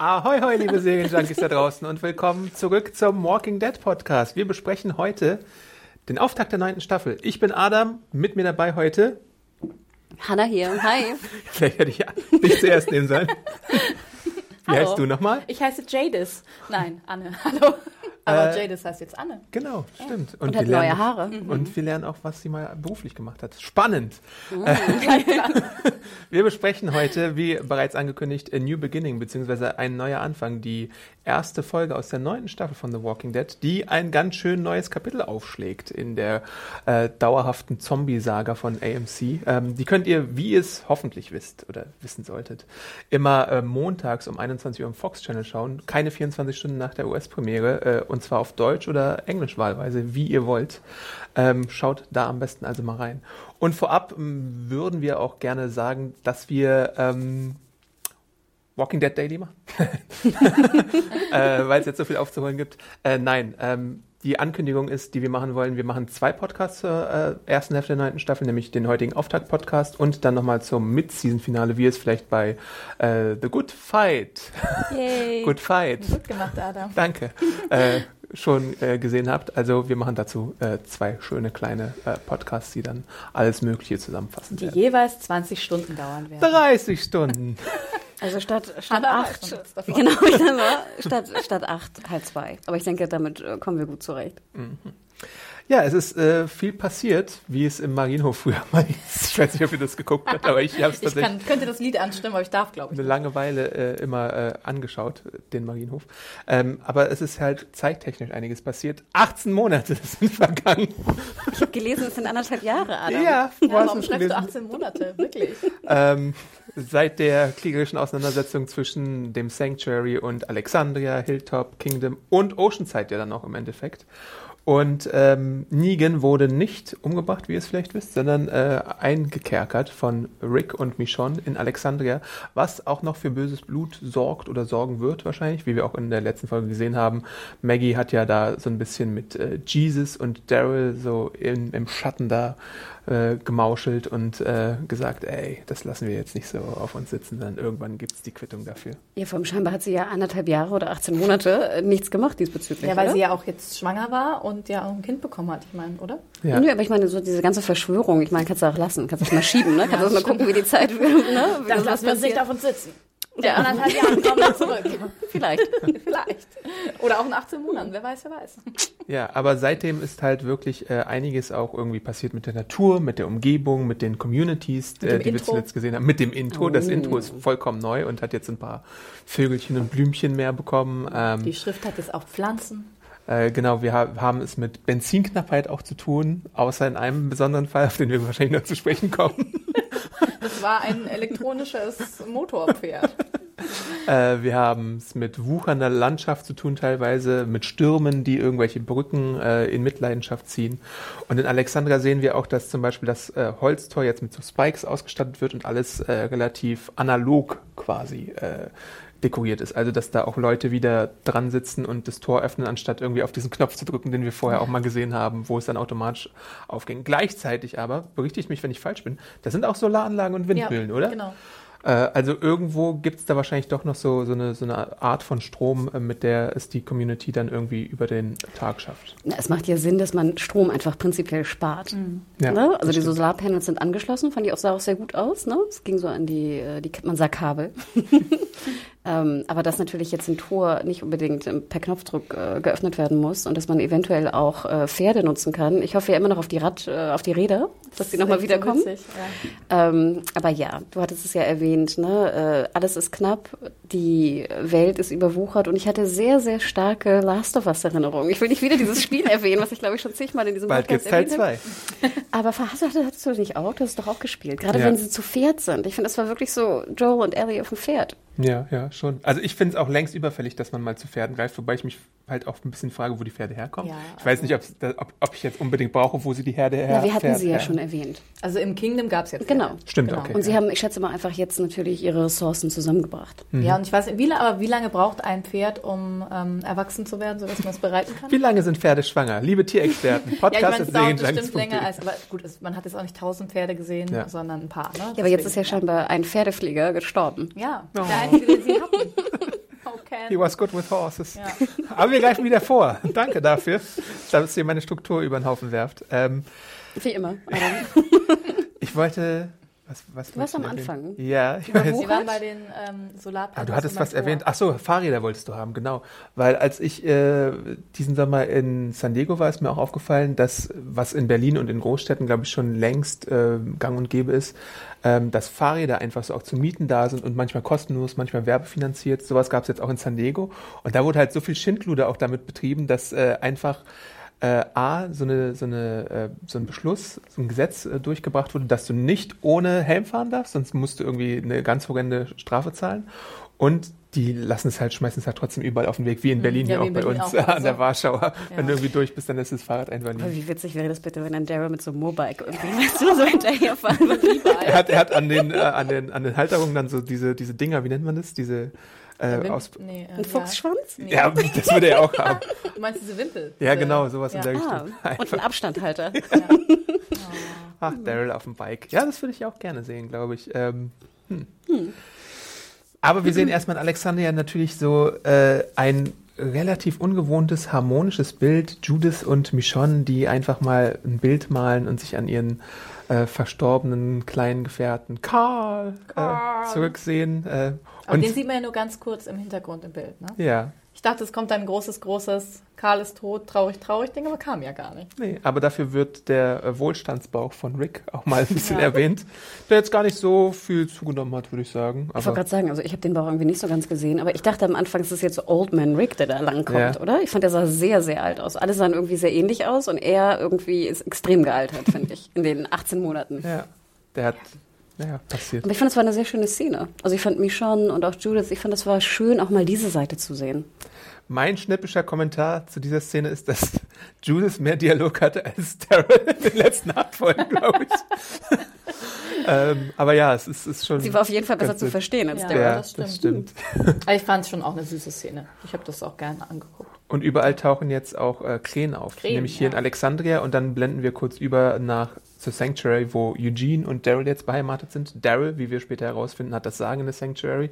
Ahoi, hoi, liebe Serienjunkies da draußen und willkommen zurück zum Walking Dead Podcast. Wir besprechen heute den Auftakt der neunten Staffel. Ich bin Adam, mit mir dabei heute. Hanna hier, hi. Vielleicht hätte ich dich zuerst nehmen sollen. Wie Hallo. heißt du nochmal? Ich heiße Jadis. Nein, Anne. Hallo. Aber Äh, Jadis heißt jetzt Anne. Genau, stimmt. Und wir hat lernen- neue Haare. Und wir lernen auch, was sie mal beruflich gemacht hat. Spannend. Äh, Wir besprechen heute, wie bereits angekündigt, A New Beginning, beziehungsweise ein neuer Anfang, die erste Folge aus der neunten Staffel von The Walking Dead, die ein ganz schön neues Kapitel aufschlägt in der äh, dauerhaften Zombie-Saga von AMC. Ähm, die könnt ihr, wie ihr es hoffentlich wisst oder wissen solltet, immer äh, montags um 21 Uhr im Fox Channel schauen, keine 24 Stunden nach der US-Premiere, äh, und zwar auf Deutsch oder Englisch wahlweise, wie ihr wollt. Ähm, schaut da am besten also mal rein. Und vorab ähm, würden wir auch gerne sagen, dass wir ähm, Walking Dead Daily machen, äh, weil es jetzt so viel aufzuholen gibt. Äh, nein, ähm, die Ankündigung ist, die wir machen wollen, wir machen zwei Podcasts zur äh, ersten Hälfte der neunten Staffel, nämlich den heutigen Auftakt-Podcast und dann nochmal zum Mid-Season-Finale, wie ihr es vielleicht bei äh, The Good Fight, Yay. Good Fight, Gut gemacht, Adam. danke, äh, schon äh, gesehen habt. Also wir machen dazu äh, zwei schöne kleine äh, Podcasts, die dann alles Mögliche zusammenfassen Die werden. jeweils 20 Stunden dauern werden. 30 Stunden. Also statt, statt acht, genau, ich mal, statt, statt acht, halb zwei. Aber ich denke, damit äh, kommen wir gut zurecht. Ja, es ist äh, viel passiert, wie es im Marienhof früher mal hieß. Ich weiß nicht, ob ihr das geguckt habt, aber ich habe es Ich tatsächlich kann, könnte das Lied anstimmen, aber ich darf, glaube ich. eine nicht. lange Weile äh, immer äh, angeschaut, den Marienhof. Ähm, aber es ist halt zeittechnisch einiges passiert. 18 Monate sind vergangen. Ich habe gelesen, es sind anderthalb Jahre, Adam. Ja, Ja, warum schreibst du gelesen? 18 Monate? Wirklich? Ähm, seit der kriegerischen Auseinandersetzung zwischen dem Sanctuary und Alexandria, Hilltop, Kingdom und Oceanside ja dann auch im Endeffekt. Und ähm, Negan wurde nicht umgebracht, wie ihr es vielleicht wisst, sondern äh, eingekerkert von Rick und Michonne in Alexandria, was auch noch für böses Blut sorgt oder sorgen wird wahrscheinlich, wie wir auch in der letzten Folge gesehen haben. Maggie hat ja da so ein bisschen mit äh, Jesus und Daryl so in, im Schatten da äh, gemauschelt und äh, gesagt, ey, das lassen wir jetzt nicht so auf uns sitzen, dann irgendwann gibt's die Quittung dafür. Ja, vor allem scheinbar hat sie ja anderthalb Jahre oder 18 Monate äh, nichts gemacht diesbezüglich. Ja, weil oder? sie ja auch jetzt schwanger war und ja auch ein Kind bekommen hat, ich meine, oder? Ja. Nö, aber ich meine, so diese ganze Verschwörung, ich meine, kannst du auch lassen, kannst du mal schieben, ne? Kannst du mal gucken, wie die Zeit, ne? Wie Dann das lassen wir uns nicht auf uns sitzen. In Ja. anderthalb Jahren kommen wir zurück. Vielleicht. Vielleicht. Oder auch in 18 Monaten, wer weiß, wer weiß. Ja, aber seitdem ist halt wirklich äh, einiges auch irgendwie passiert mit der Natur, mit der Umgebung, mit den Communities, Mit äh, dem die wir Intro. zuletzt gesehen haben, mit dem Intro. Das Intro ist vollkommen neu und hat jetzt ein paar Vögelchen und Blümchen mehr bekommen. Ähm, Die Schrift hat jetzt auch Pflanzen. Äh, genau, wir ha haben es mit Benzinknappheit auch zu tun, außer in einem besonderen Fall, auf den wir wahrscheinlich noch zu sprechen kommen. Das war ein elektronisches Motorpferd. äh, wir haben es mit wuchernder Landschaft zu tun, teilweise mit Stürmen, die irgendwelche Brücken äh, in Mitleidenschaft ziehen. Und in Alexandria sehen wir auch, dass zum Beispiel das äh, Holztor jetzt mit so Spikes ausgestattet wird und alles äh, relativ analog quasi äh, dekoriert ist. Also, dass da auch Leute wieder dran sitzen und das Tor öffnen, anstatt irgendwie auf diesen Knopf zu drücken, den wir vorher auch mal gesehen haben, wo es dann automatisch aufging. Gleichzeitig aber, berichte mich, wenn ich falsch bin, das sind auch Solaranlagen und Windmühlen, oder? Genau. Äh, also irgendwo gibt es da wahrscheinlich doch noch so, so, eine, so eine Art von Strom, äh, mit der es die Community dann irgendwie über den Tag schafft. Na, es macht ja Sinn, dass man Strom einfach prinzipiell spart. Ja, ne? Also die stimmt. Solarpanels sind angeschlossen, fand ich auch, sah auch sehr gut aus. Ne? Es ging so an die, äh, die man sah Kabel. ähm, aber dass natürlich jetzt ein Tor nicht unbedingt ähm, per Knopfdruck äh, geöffnet werden muss und dass man eventuell auch äh, Pferde nutzen kann. Ich hoffe ja immer noch auf die Rad, äh, auf die Räder, dass die nochmal wiederkommen. witzig, ja. Ähm, aber ja, du hattest es ja erwähnt, ne? Äh, alles ist knapp, die Welt ist überwuchert und ich hatte sehr, sehr starke Last of Us Erinnerungen. Ich will nicht wieder dieses Spiel erwähnen, was ich glaube ich schon zigmal in diesem Bald Podcast Teil erwähnt habe. 2. Aber verhasst hattest du das nicht auch? Du hast es doch auch gespielt. Gerade Ja. wenn sie zu Pferd sind. Ich finde, das war wirklich so Joel und Ellie auf dem Pferd. Ja, ja, schon. Also ich finde es auch längst überfällig, dass man mal zu Pferden greift, wobei ich mich halt auch ein bisschen frage, wo die Pferde herkommen. Ja, ich weiß nicht, ob's da- ob, ob ich jetzt unbedingt brauche, wo sie die Herde her Ja, wir hatten Pferd sie ja her- schon erwähnt. Also im Kingdom gab es jetzt. Genau. Stimmt, Genau. okay. Und sie haben, ich schätze mal, einfach jetzt natürlich ihre Ressourcen zusammengebracht. Ja, und ich weiß wie, aber wie lange braucht ein Pferd, um ähm, erwachsen zu werden, sodass man es bereiten kann? Wie lange sind Pferde schwanger? Liebe Tierexperten, Ja, ich Podcast meine, es at dauert bestimmt länger als, aber gut, es, man hat jetzt auch nicht tausend Pferde gesehen, Ja. sondern ein paar, ne? Ja, aber jetzt ist ja scheinbar ein Pferdeflieger gestorben. Ja, Oh. Einzige, den sie hatten. He was good with horses. Ja. Aber wir greifen wieder vor. Danke dafür, dass ihr meine Struktur über den Haufen werft. Ähm, Wie immer. Ich wollte. Was, was Du warst am erwähnen? Anfang. Ja, ich Über weiß. Sie waren bei den ähm, Solarpanels. Ah, du hattest was erwähnt. Ach so, Fahrräder wolltest du haben, genau. Weil als ich äh, diesen Sommer in San Diego war, ist mir auch aufgefallen, dass was in Berlin und in Großstädten, glaube ich, schon längst äh, gang und gäbe ist, ähm, dass Fahrräder einfach so auch zu mieten da sind und manchmal kostenlos, manchmal werbefinanziert. Sowas gab es jetzt auch in San Diego. Und da wurde halt so viel Schindluder auch damit betrieben, dass äh, einfach äh, A, so, eine, so, eine, äh, so ein Beschluss, so ein Gesetz äh, durchgebracht wurde, dass du nicht ohne Helm fahren darfst, sonst musst du irgendwie eine ganz horrende Strafe zahlen. Und die lassen es halt, schmeißen es halt trotzdem überall auf den Weg, wie in Berlin Mhm. Ja, hier auch bei Berlin uns auch. an der Also- Warschauer. Wenn du Ja. irgendwie durch bist, dann ist das Fahrrad einfach Aber liegen. wie witzig wäre das bitte, wenn ein Daryl mit so einem Mobike irgendwie, weißt du, so hinterherfahren würde. Er hat, er hat an den, äh, an den, an den Halterungen dann so diese, diese Dinger, wie nennt man das? Diese, äh, Wim- aus, nee, äh, Ein Fuchsschwanz? Nee. ja, das würde er auch haben. Du meinst diese Wimpel? Ja, genau, sowas in ja. der Ah, Richtung. und ein Abstandhalter. Ach, Daryl auf dem Bike. Ja, das würde ich auch gerne sehen, glaube ich. Ähm, hm. Aber wir sehen erstmal in Alexandria natürlich so äh, ein relativ ungewohntes, harmonisches Bild. Judith und Michonne, die einfach mal ein Bild malen und sich an ihren äh, verstorbenen kleinen Gefährten Karl, Äh, zurücksehen. Äh, Aber und den sieht man ja nur ganz kurz im Hintergrund im Bild, ne? ja, Ich dachte, es kommt ein großes, großes Karl ist tot, traurig, traurig Ding, aber kam ja gar nicht. nee, aber dafür wird der äh, Wohlstandsbauch von Rick auch mal ein bisschen Ja. erwähnt, der jetzt gar nicht so viel zugenommen hat, würde ich sagen. Ich wollte gerade sagen, also ich habe den Bauch irgendwie nicht so ganz gesehen, aber ich dachte am Anfang, es ist jetzt so Old Man Rick, der da langkommt, Ja. oder? Ich fand, der sah sehr, sehr alt aus. Alle sahen irgendwie sehr ähnlich aus und er irgendwie ist extrem gealtert, finde ich, in den 18 Monaten. Ja, der hat, naja, passiert. Aber ich fand, es war eine sehr schöne Szene. Also ich fand Michonne und auch Judith, ich fand, es war schön, auch mal diese Seite zu sehen. Mein schnippischer Kommentar zu dieser Szene ist, dass Judith mehr Dialog hatte als Daryl in den letzten acht Folgen, glaube ich. ähm, aber ja, es ist, ist schon. Sie war auf jeden Fall besser zu verstehen als Ja. Daryl. Ja, das das stimmt. stimmt. Aber ich fand es schon auch eine süße Szene. Ich habe das auch gerne angeguckt. Und überall tauchen jetzt auch äh, Krähen auf. Krähen, nämlich hier ja. in Alexandria und dann blenden wir kurz über nach zur Sanctuary, wo Eugene und Daryl jetzt beheimatet sind. Daryl, wie wir später herausfinden, hat das Sagen in der Sanctuary.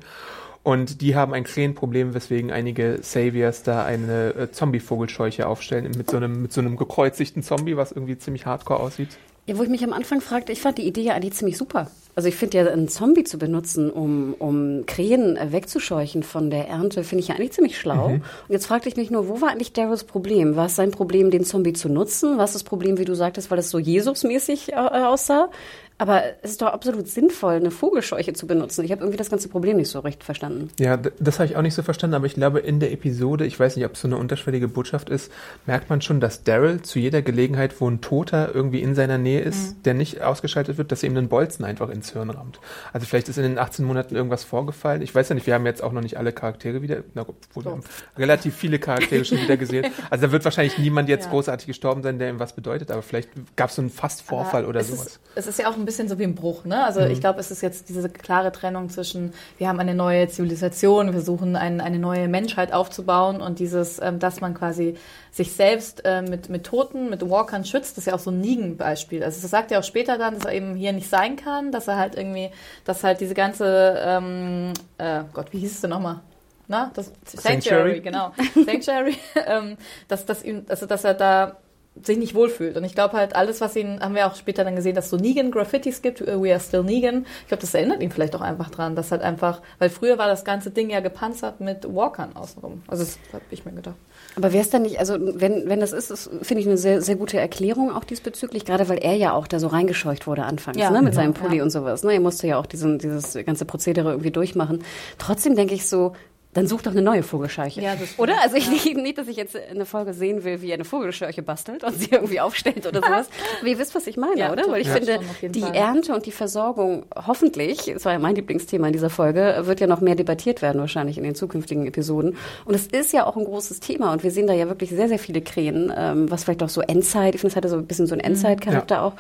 Und die haben ein Krähenproblem, weswegen einige Saviors da eine äh, Zombie-Vogelscheuche aufstellen mit so, einem, mit so einem gekreuzigten Zombie, was irgendwie ziemlich hardcore aussieht. Ja, wo ich mich am Anfang fragte, ich fand die Idee ja eigentlich ziemlich super. Also ich finde ja, einen Zombie zu benutzen, um, um Krähen äh, wegzuscheuchen von der Ernte, finde ich ja eigentlich ziemlich schlau. Und jetzt fragte ich mich nur, wo war eigentlich Daryls Problem? War es sein Problem, den Zombie zu nutzen? War es das Problem, wie du sagtest, weil es so Jesus-mäßig äh, aussah? Aber es ist doch absolut sinnvoll, eine Vogelscheuche zu benutzen. Ich habe irgendwie das ganze Problem nicht so recht verstanden. Ja, das habe ich auch nicht so verstanden, aber ich glaube, in der Episode, ich weiß nicht, ob es so eine unterschwellige Botschaft ist, merkt man schon, dass Daryl zu jeder Gelegenheit, wo ein Toter irgendwie in seiner Nähe ist, der nicht ausgeschaltet wird, dass er ihm einen Bolzen einfach ins Hirn rammt. Also vielleicht ist in den 18 Monaten irgendwas vorgefallen. Ich weiß ja nicht, wir haben jetzt auch noch nicht alle Charaktere wieder, na gut, wir So. haben relativ viele Charaktere schon wieder gesehen. Also da wird wahrscheinlich niemand jetzt Ja. großartig gestorben sein, der ihm was bedeutet, aber vielleicht gab es so einen Fast-Vorfall oder es sowas. Ist, es ist ja auch ein bisschen so wie ein Bruch, ne? Also Mhm. ich glaube, es ist jetzt diese klare Trennung zwischen, wir haben eine neue Zivilisation, wir versuchen ein, eine neue Menschheit aufzubauen und dieses, ähm, dass man quasi sich selbst äh, mit, mit Toten, mit Walkern schützt, das ist ja auch so ein Negan-Beispiel. Also das sagt er auch später dann, dass er eben hier nicht sein kann, dass er halt irgendwie, dass halt diese ganze, ähm, äh, Gott, wie hieß es denn nochmal? Na, das Sanctuary. Sanctuary, genau. Sanctuary, ähm, dass, dass, ihm, also, dass er da sich nicht wohlfühlt. Und ich glaube halt, alles, was ihn, haben wir auch später dann gesehen, dass es so Negan-Graffitis gibt, uh, We Are Still Negan. Ich glaube, das erinnert ihn vielleicht auch einfach dran, dass halt einfach, weil früher war das ganze Ding ja gepanzert mit Walkern außenrum. Also das habe ich mir gedacht. Aber wäre es dann nicht, also wenn, wenn das ist, ist finde ich eine sehr, sehr gute Erklärung auch diesbezüglich, gerade weil er ja auch da so reingescheucht wurde anfangs, Ja. ne, mit Ja. seinem Pulli Ja. und sowas. Ne? Er musste ja auch diesen, dieses ganze Prozedere irgendwie durchmachen. Trotzdem denke ich so, dann such doch eine neue Vogelscheuche. Ja, das oder? Also ich nicht, nicht, dass ich jetzt eine Folge sehen will, wie er eine Vogelscheuche bastelt und sie irgendwie aufstellt oder sowas. Aber ihr wisst, was ich meine, Ja, oder? Weil ich ja, finde, die Fall. Ernte und die Versorgung, hoffentlich, das war ja mein Lieblingsthema in dieser Folge, wird ja noch mehr debattiert werden wahrscheinlich in den zukünftigen Episoden. Und es ist ja auch ein großes Thema und wir sehen da ja wirklich sehr, sehr viele Krähen, ähm, was vielleicht auch so Endzeit, ich finde, es hatte so ein bisschen so einen Endzeit-Charakter auch.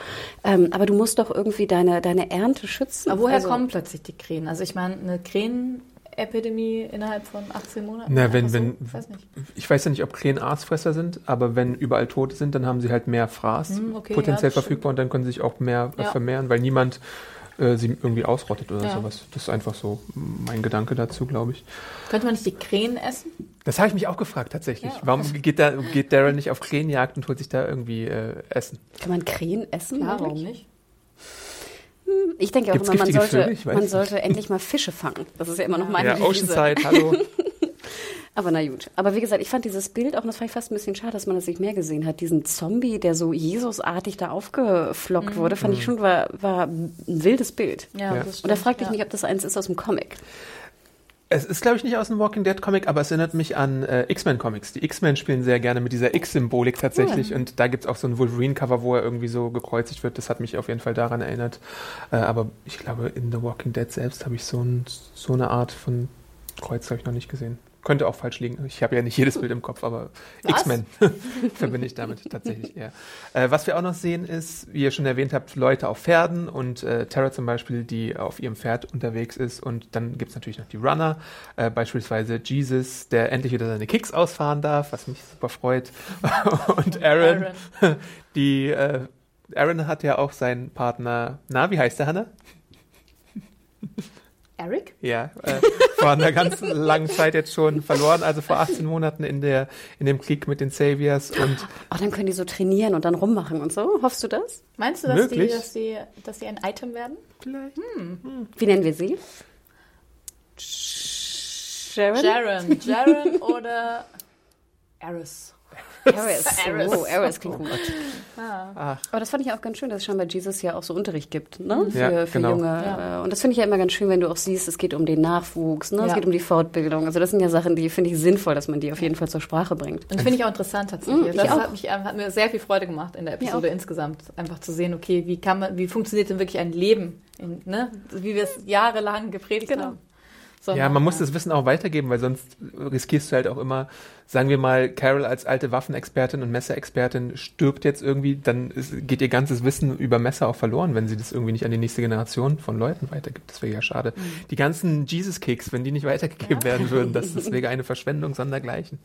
Ähm, aber du musst doch irgendwie deine, deine Ernte schützen. Aber woher Also- kommen plötzlich die Krähen? Also ich meine, eine Krähenepidemie innerhalb von 18 Monaten? Na, wenn- so? wenn- Ich weiß nicht. Ich weiß ja nicht, ob Krähen Aasfresser sind, aber wenn überall Tote sind, dann haben sie halt mehr Fraß Hm, okay, potenziell ja, verfügbar und dann können sie sich auch mehr äh, Ja. vermehren, weil niemand äh, sie irgendwie ausrottet oder Ja. sowas. Das ist einfach so mein Gedanke dazu, glaube ich. Könnte man nicht die Krähen essen? Das habe ich mich auch gefragt tatsächlich. Ja. Warum geht, da, geht Daryl nicht auf Krähenjagd und holt sich da irgendwie äh, Essen? Kann man Krähen essen? Ja, warum nicht? Ich denke auch Gibt's immer, man sollte, man sollte endlich mal Fische fangen. Das ist ja immer noch meine ja. Oceanside, hallo. Aber na gut. Aber wie gesagt, ich fand dieses Bild auch, und das fand ich fast ein bisschen schade, dass man das nicht mehr gesehen hat, diesen Zombie, der so Jesusartig da aufgeflockt wurde, fand ich schon, war, war ein wildes Bild. Ja, Ja. das Und da stimmt, fragte ich ja. mich, ob das eins ist aus dem Comic. Es ist, glaube ich, nicht aus dem Walking Dead Comic, aber es erinnert mich an äh, X-Men Comics. Die X-Men spielen sehr gerne mit dieser X-Symbolik tatsächlich. Und da gibt's auch so ein Wolverine-Cover, wo er irgendwie so gekreuzigt wird. Das hat mich auf jeden Fall daran erinnert. Äh, aber ich glaube, in The Walking Dead selbst habe ich so, ein, so eine Art von Kreuz habe ich noch nicht gesehen. Könnte auch falsch liegen. Ich habe ja nicht jedes Bild im Kopf, aber? X-Men verbinde ich damit tatsächlich eher. Äh, was wir auch noch sehen ist, wie ihr schon erwähnt habt, Leute auf Pferden und äh, Tara zum Beispiel, die auf ihrem Pferd unterwegs ist. Und dann gibt's natürlich noch die Runner, äh, beispielsweise Jesus, der endlich wieder seine Kicks ausfahren darf, was mich super freut. und Aaron, die äh, Aaron hat ja auch seinen Partner, na, wie heißt der, Hannah? Eric? Ja, äh, vor einer ganz langen Zeit jetzt schon verloren, also vor 18 Monaten in der in dem Krieg mit den Saviors und Oh, dann können die so trainieren und dann rummachen und so. Hoffst du das? Meinst du, dass die, dass, die, dass die ein Item werden? vielleicht Wie nennen wir sie? Sharon? Jaren. Jaren oder Eris? Eris. Eris. Oh, Eris klingt gut. ach, Aber das fand ich auch ganz schön, dass es scheinbar Jesus ja auch so Unterricht gibt, ne? Für, Ja, für genau. junge. Ja. äh, Und das finde ich ja immer ganz schön, wenn du auch siehst, es geht um den Nachwuchs, ne? Es Ja. geht um die Fortbildung. Also das sind ja Sachen, die finde ich sinnvoll, dass man die auf jeden Fall zur Sprache bringt. Und finde ich auch interessant tatsächlich. Ich das hat, mich, hat mir sehr viel Freude gemacht in der Episode insgesamt. Einfach zu sehen, okay, wie kann man, wie funktioniert denn wirklich ein Leben, in, ne? Wie wir es jahrelang gepredigt Genau. haben. Ja, man muss das Wissen auch weitergeben, weil sonst riskierst du halt auch immer, sagen wir mal, Carol als alte Waffenexpertin und Messerexpertin stirbt jetzt irgendwie, dann ist, geht ihr ganzes Wissen über Messer auch verloren, wenn sie das irgendwie nicht an die nächste Generation von Leuten weitergibt. Das wäre ja schade. Die ganzen Jesus-Kicks, wenn die nicht weitergegeben werden würden, das, das wäre eine Verschwendung sondergleichen.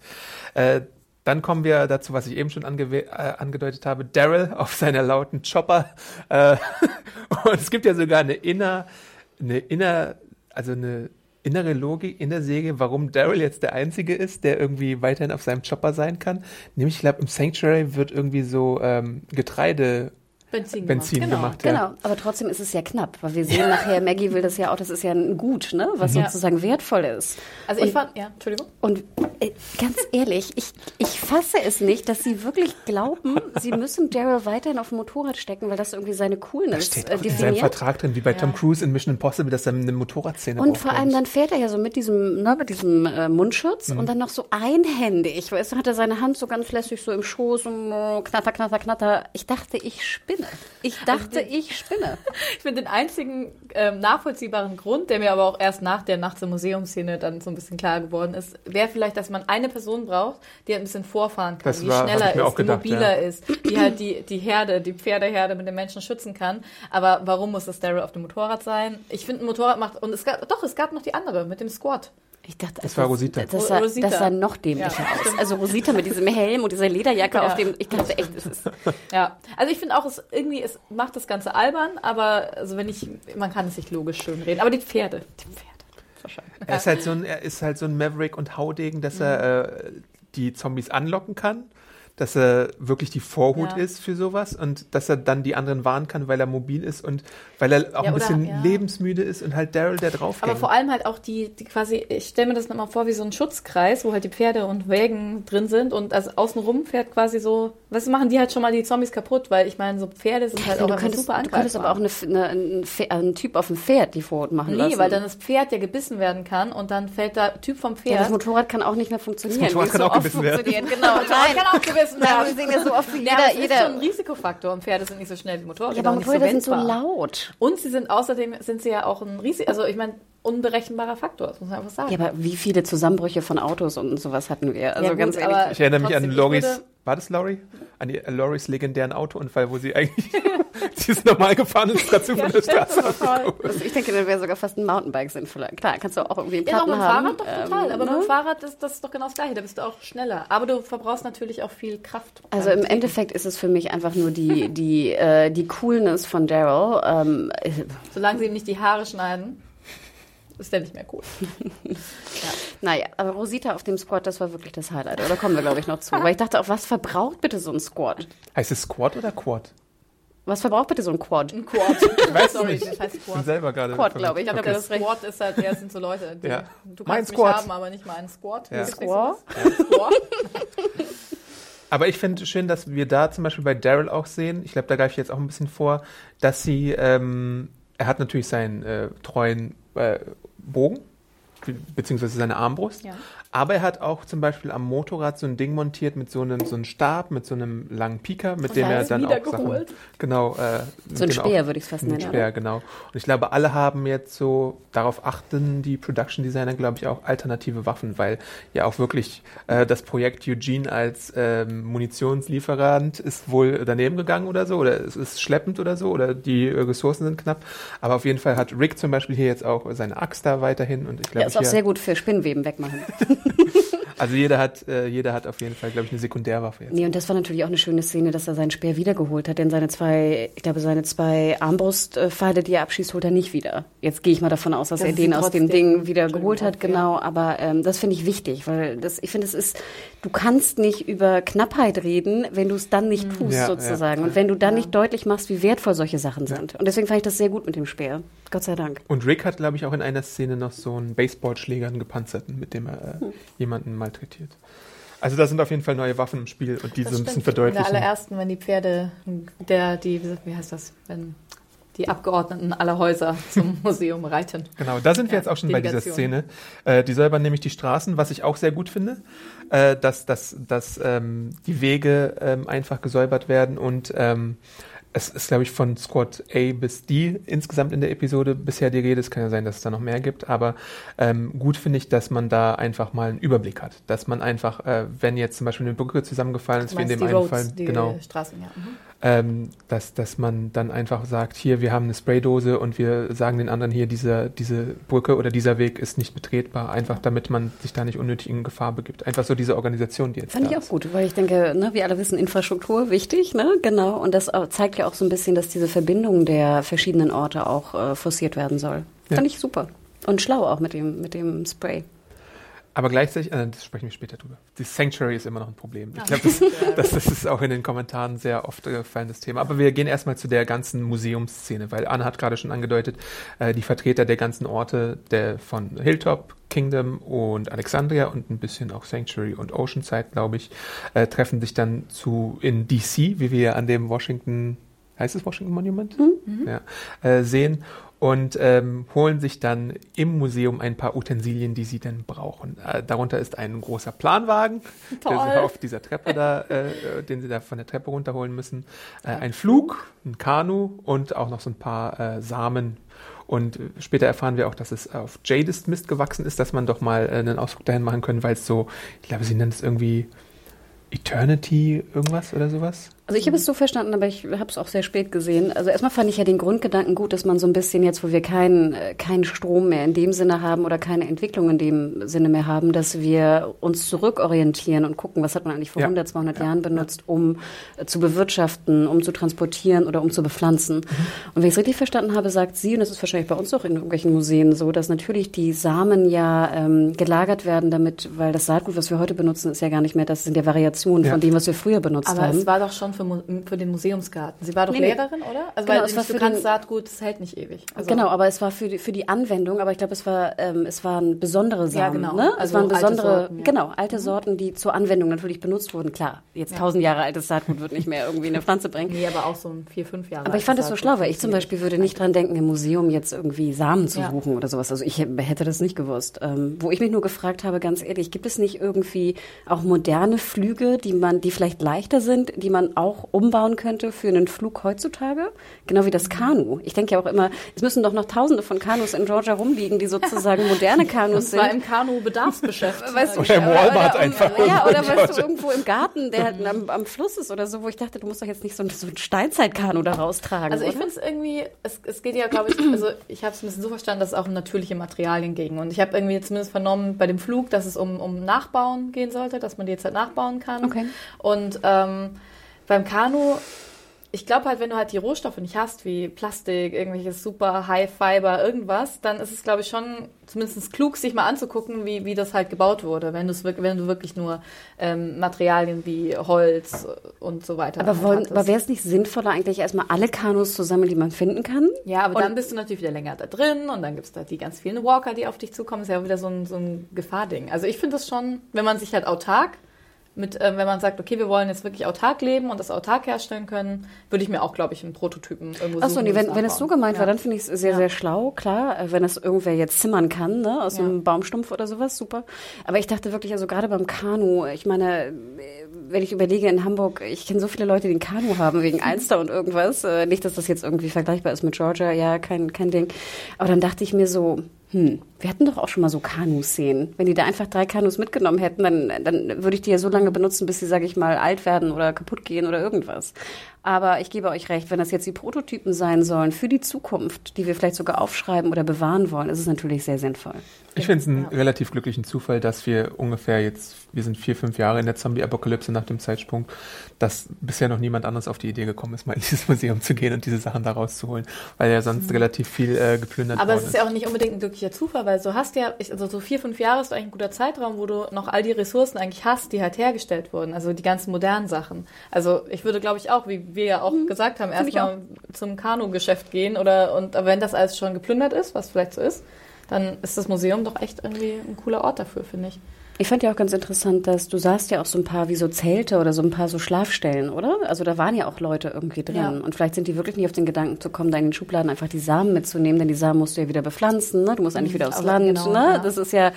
Äh, dann kommen wir dazu, was ich eben schon angewe- äh, angedeutet habe. Daryl auf seiner lauten Chopper. Äh, und es gibt ja sogar eine inner, eine inner, also eine innere Logik in der Säge, warum Daryl jetzt der Einzige ist, der irgendwie weiterhin auf seinem Chopper sein kann. Nämlich, ich glaube, im Sanctuary wird irgendwie so ähm, Getreide Benzin, Benzin gemacht. gemacht. Genau, Ja. aber trotzdem ist es ja knapp, weil wir sehen nachher, Maggie will das ja auch, das ist ja ein Gut, ne, was Ja. sozusagen wertvoll ist. Also ich fand, ja, Entschuldigung. Und äh, ganz ehrlich, ich, ich fasse es nicht, dass sie wirklich glauben, sie müssen Daryl weiterhin auf dem Motorrad stecken, weil das irgendwie seine Da Coolness steht äh, auch in seinem definiert. Vertrag drin, wie bei Tom Cruise in Mission Impossible, dass er eine Motorradszene Und vor allem dann fährt er ja so mit diesem, ne, mit diesem äh, Mundschutz Mhm. und dann noch so einhändig. Weißt du, hat er seine Hand so ganz lässig so im Schoß und äh, knatter, knatter, knatter. Ich dachte, ich spinne. Ich dachte, ich spinne. Ich finde den einzigen ähm, nachvollziehbaren Grund, der mir aber auch erst nach der Nachts- und Museumsszene dann so ein bisschen klar geworden ist, wäre vielleicht, dass man eine Person braucht, die halt ein bisschen vorfahren kann, Das die war- schneller ist, gedacht, die mobiler ja. ist, die halt die, die Herde, die Pferdeherde mit den Menschen schützen kann. Aber warum muss das Daryl auf dem Motorrad sein? Ich finde, ein Motorrad macht, und es gab, doch, es gab noch die andere mit dem Squad. Ich dachte, Das war Rosita. Das, sah, Rosita. das sah noch dämlicher Ja, aus. Also Rosita mit diesem Helm und dieser Lederjacke Ja. auf dem. Ich dachte echt, es ist. Ja, also ich finde auch, es irgendwie, es macht das Ganze albern, aber also wenn ich, man kann es sich logisch schön reden. Aber die Pferde, die Pferde, wahrscheinlich. Er ist halt so ein, er ist halt so ein Maverick und Haudegen, dass er äh, die Zombies anlocken kann. Dass er wirklich die Vorhut Ja. ist für sowas und dass er dann die anderen warnen kann, weil er mobil ist und weil er auch Ja, ein oder- bisschen ja. lebensmüde ist und halt Daryl der drauf Aber vor allem halt auch die, die quasi, ich stelle mir das nochmal vor wie so ein Schutzkreis, wo halt die Pferde und Wägen drin sind und also außenrum fährt quasi so, was machen die halt schon mal die Zombies kaputt, weil ich meine, so Pferde sind halt auch könntest, super du könntest aber auch angreifbar. eine, eine, ein, Pferd- ein Typ auf dem Pferd die Vorhut machen Nee, lassen. weil dann das Pferd ja gebissen werden kann und dann fällt der Typ vom ja, Pferd. das Motorrad kann auch nicht mehr funktionieren. Das Motorrad wie es kann so auch oft gebissen werden. Genau, Nein, nein. kann auch gebissen Nein, werden. wir sehen ja so oft, wie Ja, jeder, ist jeder, schon ein Risikofaktor und Pferde sind nicht so schnell wie Motorräder. ja, aber und nicht Motorräder sind so laut. Und sie sind außerdem, sind sie ja auch ein Risiko, also ich meine, unberechenbarer Faktor, das muss man einfach sagen. Ja, aber wie viele Zusammenbrüche von Autos und sowas hatten wir? Also Ja, gut, ganz ehrlich. aber- Ich erinnere mich an Loris, würde- war das Lori? An die, äh, Loris legendären Autounfall, wo sie eigentlich, sie ist normal gefahren und ist dazu von der Straße. Also ich denke, dann wäre sogar fast ein Mountainbike sinnvoller. Klar, kannst du auch irgendwie einen Ja, doch, Platten mit dem haben. Fahrrad doch total. ähm, aber ne? mit dem Fahrrad ist das doch genau das Gleiche. Da bist du auch schneller. Aber du verbrauchst natürlich auch viel Kraft. Also im Endeffekt ist es für mich einfach nur die, die, äh, die Coolness von Daryl. Ähm, äh, Solange sie ihm nicht die Haare schneiden, ist der nicht mehr cool. naja, aber Rosita auf dem Squad, das war wirklich das Highlight. Oder kommen wir, glaube ich, noch zu. Weil ich dachte auch, was verbraucht bitte so ein Squad? Heißt es Squad oder Quad? Was verbraucht bitte so ein Quad? Ein Quad. Weiß Sorry, nicht. das heißt Ich bin Quad. selber gerade. Quad, glaube ich. Ich glaube, Okay. das Squad ist halt, ja, sind so Leute, die, Ja. du Mein kannst mich Squad. haben, aber nicht mal einen Squad. Ja. Squad? Squad? Aber ich finde schön, dass wir da zum Beispiel bei Daryl auch sehen, ich glaube, da greife ich jetzt auch ein bisschen vor, dass sie, ähm, er hat natürlich seinen äh, treuen äh, Bogen, be- beziehungsweise seine Armbrust, Ja. Aber er hat auch zum Beispiel am Motorrad so ein Ding montiert mit so einem, so einem Stab, mit so einem langen Pieker, mit dem er dann auch Sachen, genau, äh, So ein Speer würde ich es fast ein nennen. Speer, genau. Und ich glaube, alle haben jetzt so, darauf achten die Production Designer, glaube ich, auch alternative Waffen, weil ja auch wirklich äh, das Projekt Eugene als ähm, Munitionslieferant ist wohl daneben gegangen oder so, oder es ist schleppend oder so, oder die äh, Ressourcen sind knapp. Aber auf jeden Fall hat Rick zum Beispiel hier jetzt auch seine Axt da weiterhin und ich Ja, glaube, ist auch sehr gut für Spinnweben wegmachen. also jeder hat, äh, jeder hat auf jeden Fall, glaube ich, eine Sekundärwaffe jetzt. Nee, und das war natürlich auch eine schöne Szene, dass er seinen Speer wiedergeholt hat, denn seine zwei, ich glaube, seine zwei Armbrustpfeile, die er abschießt, holt er nicht wieder. Jetzt gehe ich mal davon aus, dass Das er den aus dem. Ding wieder geholt hat, genau, aber ähm, das finde ich wichtig, weil das, ich finde, es ist, du kannst nicht über Knappheit reden, wenn du es dann nicht tust, Mhm. Ja, sozusagen. ja. Und wenn du dann nicht deutlich machst, wie wertvoll solche Sachen sind. Und deswegen fand ich das sehr gut mit dem Speer. Gott sei Dank. Und Rick hat, glaube ich, auch in einer Szene noch so einen Baseballschläger, einen gepanzerten, mit dem er äh, jemanden malträtiert. Also da sind auf jeden Fall neue Waffen im Spiel und die so ein bisschen In der verdeutlichen. allerersten, wenn die Pferde, der, die, wie heißt das, wenn die Abgeordneten aller Häuser zum Museum reiten. Genau, da sind wir Ja, jetzt auch schon bei dieser Delegation. Szene. Äh, die säubern nämlich die Straßen, was ich auch sehr gut finde, äh, dass, dass, dass ähm, die Wege ähm, einfach gesäubert werden und ähm, es ist, glaube ich, von Squad A bis D insgesamt in der Episode bisher die Rede. Es kann ja sein, dass es da noch mehr gibt, aber ähm, gut finde ich, dass man da einfach mal einen Überblick hat. Dass man einfach, äh, wenn jetzt zum Beispiel eine Brücke zusammengefallen ist, wie in dem die einen Fall, die genau, Straßen, ja. Mhm. Ähm, dass, dass man dann einfach sagt, hier, wir haben eine Spraydose und wir sagen den anderen hier, diese, diese Brücke oder dieser Weg ist nicht betretbar, einfach damit man sich da nicht unnötig in Gefahr begibt. Einfach so diese Organisation, die jetzt Fand ich auch ist. gut, weil ich denke, ne, wir alle wissen, Infrastruktur wichtig, ne? Genau. Und das zeigt ja auch so ein bisschen, dass diese Verbindung der verschiedenen Orte auch äh, forciert werden soll. Ja. Fand ich super. Und schlau auch mit dem, mit dem Spray. Aber gleichzeitig, äh, das sprechen wir später drüber. Die Sanctuary ist immer noch ein Problem. Ich Ah. glaube, das, das, das ist auch in den Kommentaren sehr oft äh, gefallenes Thema. Aber wir gehen erstmal zu der ganzen Museumsszene, weil Anna hat gerade schon angedeutet, äh, die Vertreter der ganzen Orte der von Hilltop, Kingdom und Alexandria und ein bisschen auch Sanctuary und Oceanside, glaube ich, äh, treffen sich dann zu in DC, wie wir an dem Washington, heißt es Washington Monument? Ja, äh, sehen und ähm, holen sich dann im Museum ein paar Utensilien, die sie dann brauchen. Äh, darunter ist ein großer Planwagen, der Toll. sie auf dieser Treppe da, äh, äh, den sie da von der Treppe runterholen müssen, äh, ein Flug, ein Kanu und auch noch so ein paar äh, Samen. Und später erfahren wir auch, dass es auf Jadist Mist gewachsen ist, dass man doch mal äh, einen Ausflug dahin machen können, weil es so, ich glaube, sie nennen es irgendwie Eternity irgendwas oder sowas. Also ich habe es so verstanden, aber ich habe es auch sehr spät gesehen. Also erstmal fand ich ja den Grundgedanken gut, dass man so ein bisschen jetzt, wo wir keinen äh, keinen Strom mehr in dem Sinne haben oder keine Entwicklung in dem Sinne mehr haben, dass wir uns zurückorientieren und gucken, was hat man eigentlich vor Ja. 100, 200 Jahren benutzt, um äh, zu bewirtschaften, um zu transportieren oder um zu bepflanzen. Und wenn ich es richtig verstanden habe, sagt sie, und das ist wahrscheinlich bei uns auch in irgendwelchen Museen so, dass natürlich die Samen ja ähm, gelagert werden damit, weil das Saatgut, was wir heute benutzen, ist ja gar nicht mehr, das sind ja Variationen Ja. von dem, was wir früher benutzt Aber haben. es war doch schon für, Mu- für den Museumsgarten. Sie war doch Nee. Lehrerin, oder? Also Genau, weil es war du für kannst den- Saatgut, das hält nicht ewig. Also, Genau, aber es war für die, für die Anwendung, aber ich glaube, es war ähm, es waren besondere Samen. Ja, genau. Ne? Also es waren alte besondere, Sorten, ja. Mhm. genau, alte Sorten, die zur Anwendung natürlich benutzt wurden. Klar, jetzt tausend Jahre altes Saatgut wird nicht mehr irgendwie eine Pflanze bringen. Nee, aber auch so ein vier, fünf Jahre. Aber ich fand das so schlau, weil ich zum. Beispiel würde nicht dran denken, im Museum jetzt irgendwie Samen zu Ja. suchen oder sowas. Also ich hätte das nicht gewusst. Ähm, wo ich mich nur gefragt habe, ganz ehrlich, gibt es nicht irgendwie auch moderne Flüge, die man, die vielleicht leichter sind, die man auch umbauen könnte für einen Flug heutzutage? Genau wie das Kanu. Ich denke ja auch immer, es müssen doch noch tausende von Kanus in Georgia rumliegen, die sozusagen moderne Kanus Das war sind. im Kanu-Bedarfsgeschäft. Weißt du, Oder im Walmart einfach Ja, irgendwo oder weißt du, irgendwo im Garten, der halt am, am Fluss ist oder so, wo ich dachte, du musst doch jetzt nicht so ein, so ein Steinzeitkanu da raustragen. Also ich oder? finde es irgendwie, es, es geht ja, glaube ich, also ich habe es ein bisschen so verstanden, dass es auch um natürliche Materialien ging. Und ich habe irgendwie zumindest vernommen bei dem Flug, dass es um, um Nachbauen gehen sollte, dass man die jetzt halt nachbauen kann. Okay. Und ähm, beim Kanu, ich glaube halt, wenn du halt die Rohstoffe nicht hast, wie Plastik, irgendwelches super High Fiber, irgendwas, dann ist es, glaube ich, schon zumindest klug, sich mal anzugucken, wie, wie das halt gebaut wurde, wenn, wenn du wirklich nur ähm, Materialien wie Holz und so weiter Aber, halt aber wäre es nicht sinnvoller, eigentlich erstmal alle Kanus zu sammeln, die man finden kann? Ja, aber Und- dann bist du natürlich wieder länger da drin und dann gibt's da die ganz vielen Walker, die auf dich zukommen. ist ja auch wieder so ein, so ein Gefahrding. Also ich finde das schon, wenn man sich halt autark mit, äh, wenn man sagt, okay, wir wollen jetzt wirklich autark leben und das autark herstellen können, würde ich mir auch, glaube ich, einen Prototypen irgendwo Achso, suchen nee, und wenn, wenn es so gemeint war, Ja. dann finde ich es sehr, Ja. sehr schlau, klar. äh, Wenn es irgendwer jetzt zimmern kann, ne, aus Ja. einem Baumstumpf oder sowas, super. Aber ich dachte wirklich, also gerade beim Kanu, ich meine, wenn ich überlege in Hamburg, ich kenne so viele Leute, die ein Kanu haben wegen Alster und irgendwas. Äh, Nicht, dass das jetzt irgendwie vergleichbar ist mit Georgia, ja, kein, kein Ding. Aber dann dachte ich mir so, hm, wir hatten doch auch schon mal so Kanuszenen. Wenn die da einfach drei Kanus mitgenommen hätten, dann, dann würde ich die ja so lange benutzen, bis sie, sage ich mal, alt werden oder kaputt gehen oder irgendwas. Aber ich gebe euch recht, wenn das jetzt die Prototypen sein sollen für die Zukunft, die wir vielleicht sogar aufschreiben oder bewahren wollen, ist es natürlich sehr sinnvoll. Ich finde es einen relativ glücklichen Zufall, dass wir ungefähr jetzt, wir sind vier, fünf Jahre in der Zombie-Apokalypse nach dem Zeitsprung, dass bisher noch niemand anderes auf die Idee gekommen ist, mal in dieses Museum zu gehen und diese Sachen da rauszuholen, weil ja sonst relativ viel äh, geplündert Aber es ist ja auch nicht unbedingt ein glücklicher Zufall, weil du hast ja, ich- also so vier, fünf Jahre ist eigentlich ein guter Zeitraum, wo du noch all die Ressourcen eigentlich hast, die halt hergestellt wurden, also die ganzen modernen Sachen. Also ich würde, glaube ich, auch, wie wir ja auch gesagt haben, erstmal zum Kanu-Geschäft gehen oder und aber wenn das alles schon geplündert ist, was vielleicht so ist, dann ist das Museum doch echt irgendwie ein cooler Ort dafür, finde ich. Ich fand ja auch ganz interessant, dass du sahst ja auch so ein paar wie so Zelte oder so ein paar so Schlafstellen, oder? Also da waren ja auch Leute irgendwie drin. Ja. Und vielleicht sind die wirklich nicht auf den Gedanken zu kommen, da in den Schubladen einfach die Samen mitzunehmen, denn die Samen musst du ja wieder bepflanzen, ne? Du musst eigentlich wieder aufs aber Land, genau, ne? ja. Das ist ja,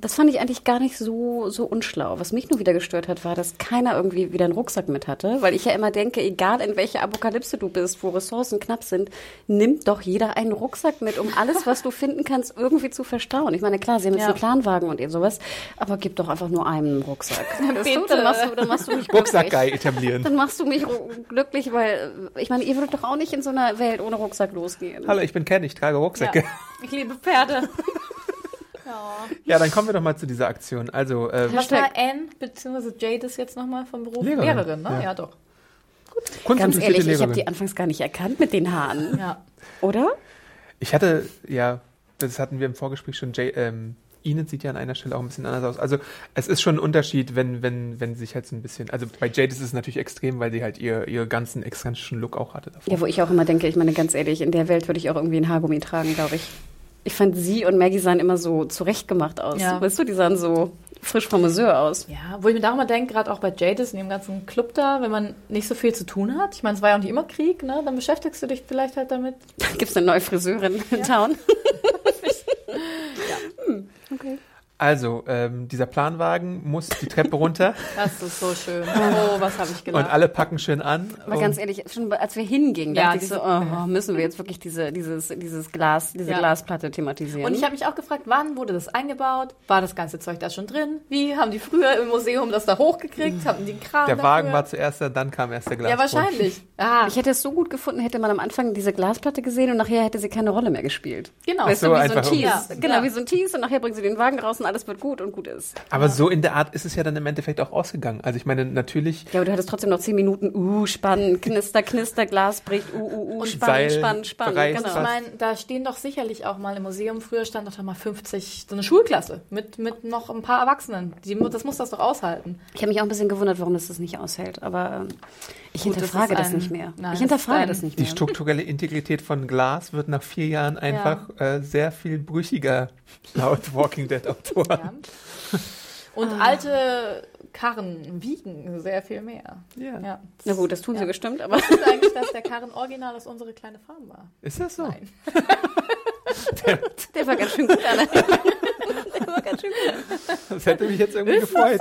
das fand ich eigentlich gar nicht so, so unschlau. Was mich nur wieder gestört hat, war, dass keiner irgendwie wieder einen Rucksack mit hatte, weil ich ja immer denke, egal in welcher Apokalypse du bist, wo Ressourcen knapp sind, nimmt doch jeder einen Rucksack mit, um alles, was du finden kannst, irgendwie zu verstauen. Ich meine, klar, sie haben jetzt Ja. einen Planwagen und eben sowas, aber gib doch einfach nur einen Rucksack. Du, dann machst du, dann machst du mich glücklich. etablieren. Dann machst du mich glücklich, weil ich meine, ihr würdet doch auch nicht in so einer Welt ohne Rucksack losgehen. Hallo, ich bin Ken, ich trage Rucksäcke. Ich liebe Pferde. Ja, dann kommen wir doch mal zu dieser Aktion. Also, äh, Was war Anne bzw. Jade ist jetzt nochmal vom Beruf? Lehrerin. Lehrerin, ne? Ja. Ja, doch. Ganz kunstinteressierte ehrlich, ich habe Lehrerin. die anfangs gar nicht erkannt mit den Haaren, Ja. oder? Ich hatte, ja, das hatten wir im Vorgespräch schon, Jay, ähm, Enid sieht ja an einer Stelle auch ein bisschen anders aus. Also es ist schon ein Unterschied, wenn, wenn, wenn sich halt so ein bisschen, also bei Jade ist es natürlich extrem, weil sie halt ihr, ihr ganzen exzentrischen Look auch hatte davor. Ja, wo ich auch immer denke, ich meine, ganz ehrlich, in der Welt würde ich auch irgendwie ein Haargummi tragen, glaube ich. Ich fand sie und Maggie sahen immer so zurechtgemacht aus. Ja. Weißt du, die sahen so frisch vom Meseur aus. Ja, wo ich mir da auch mal denke, gerade auch bei Jadis in dem ganzen Club da, wenn man nicht so viel zu tun hat, ich meine, es war ja auch nicht immer Krieg, ne? Dann beschäftigst du dich vielleicht halt damit. Gibt es eine neue Friseurin in Town? Hm, okay. Also, ähm, dieser Planwagen muss die Treppe runter Das ist so schön. Oh, was habe ich und gelacht. alle packen schön an. Aber Und ganz ehrlich, schon als wir hingingen, Ja, dachte ich so, oh, müssen wir jetzt wirklich diese, dieses, dieses Glas, diese Ja. Glasplatte thematisieren? Und ich habe mich auch gefragt, wann wurde das eingebaut? War das ganze Zeug da schon drin? Wie haben die früher im Museum das da hochgekriegt? Haben die einen Kran der dafür? Wagen war zuerst da, dann kam erst der Ja, Glasbruch. wahrscheinlich. Ah, Ich hätte es so gut gefunden, hätte man am Anfang diese Glasplatte gesehen und nachher hätte sie keine Rolle mehr gespielt. genau. Weißt so, du, wie so ein Tease. Ja. Genau, Ja. wie so ein Tease und nachher bringen sie den Wagen raus und alles wird gut und gut ist. Aber so in der Art ist es ja dann im Endeffekt auch ausgegangen. Also ich meine, natürlich Ja, aber du hattest trotzdem noch zehn Minuten, uh, spannend, knister, knister, Glas bricht, uh, uh, uh, spannend, Seil spannend, spannend. Genau. Ich meine, da stehen doch sicherlich auch mal im Museum, früher stand doch da mal 50, so eine Schulklasse mit, mit noch ein paar Erwachsenen. Die, das muss das doch aushalten. Ich habe mich auch ein bisschen gewundert, warum das das nicht aushält, aber ähm, ich Gut, das hinterfrage das, ein- nicht mehr. Nein, ich das hinterfrage ein- das nicht die mehr. strukturelle Integrität von Glas wird nach vier Jahren einfach äh, sehr viel brüchiger, laut Walking Dead Autor. Ja. Und alte Karren wiegen sehr viel mehr. Ja. Ja. Na gut, das tun sie Ja. bestimmt, aber Wusstest du eigentlich, dass der Karren original aus unsere kleine Farm war? Ist das so? Nein. der war ganz schön gut, Anna. der war ganz schön gut. Das hätte mich jetzt irgendwie gefreut.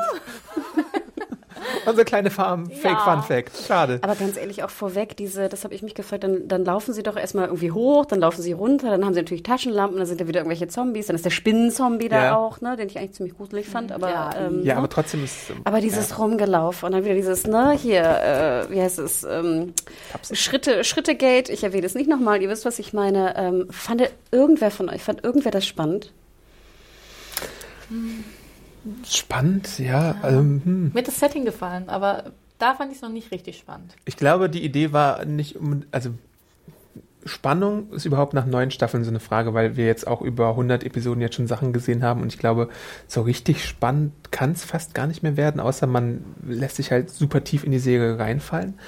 Unsere kleine Farm, Fake Ja. Fun Fact. Schade. Aber ganz ehrlich, auch vorweg, diese, das habe ich mich gefragt, dann, dann laufen sie doch erstmal irgendwie hoch, dann laufen sie runter, dann haben sie natürlich Taschenlampen, dann sind da wieder irgendwelche Zombies, dann ist der Spinnenzombie da Ja. auch, ne, den ich eigentlich ziemlich gruselig fand, aber Ja. ähm, Ja, ne? aber trotzdem ist es. ähm, Aber dieses Rumgelaufen und dann wieder dieses, ne, hier, äh, wie heißt es, ähm, Schritte, Schrittegate, ich erwähne es nicht nochmal, ihr wisst, was ich meine. Ähm, fand irgendwer von euch, fand irgendwer das spannend? Spannend, ja. Ähm, hm. Mir hat das Setting gefallen, aber da fand ich es noch nicht richtig spannend. Ich glaube, die Idee war nicht um, also Spannung ist überhaupt nach neun Staffeln so eine Frage, weil wir jetzt auch über 100 Episoden jetzt schon Sachen gesehen haben und ich glaube, so richtig spannend kann es fast gar nicht mehr werden, außer man lässt sich halt super tief in die Serie reinfallen.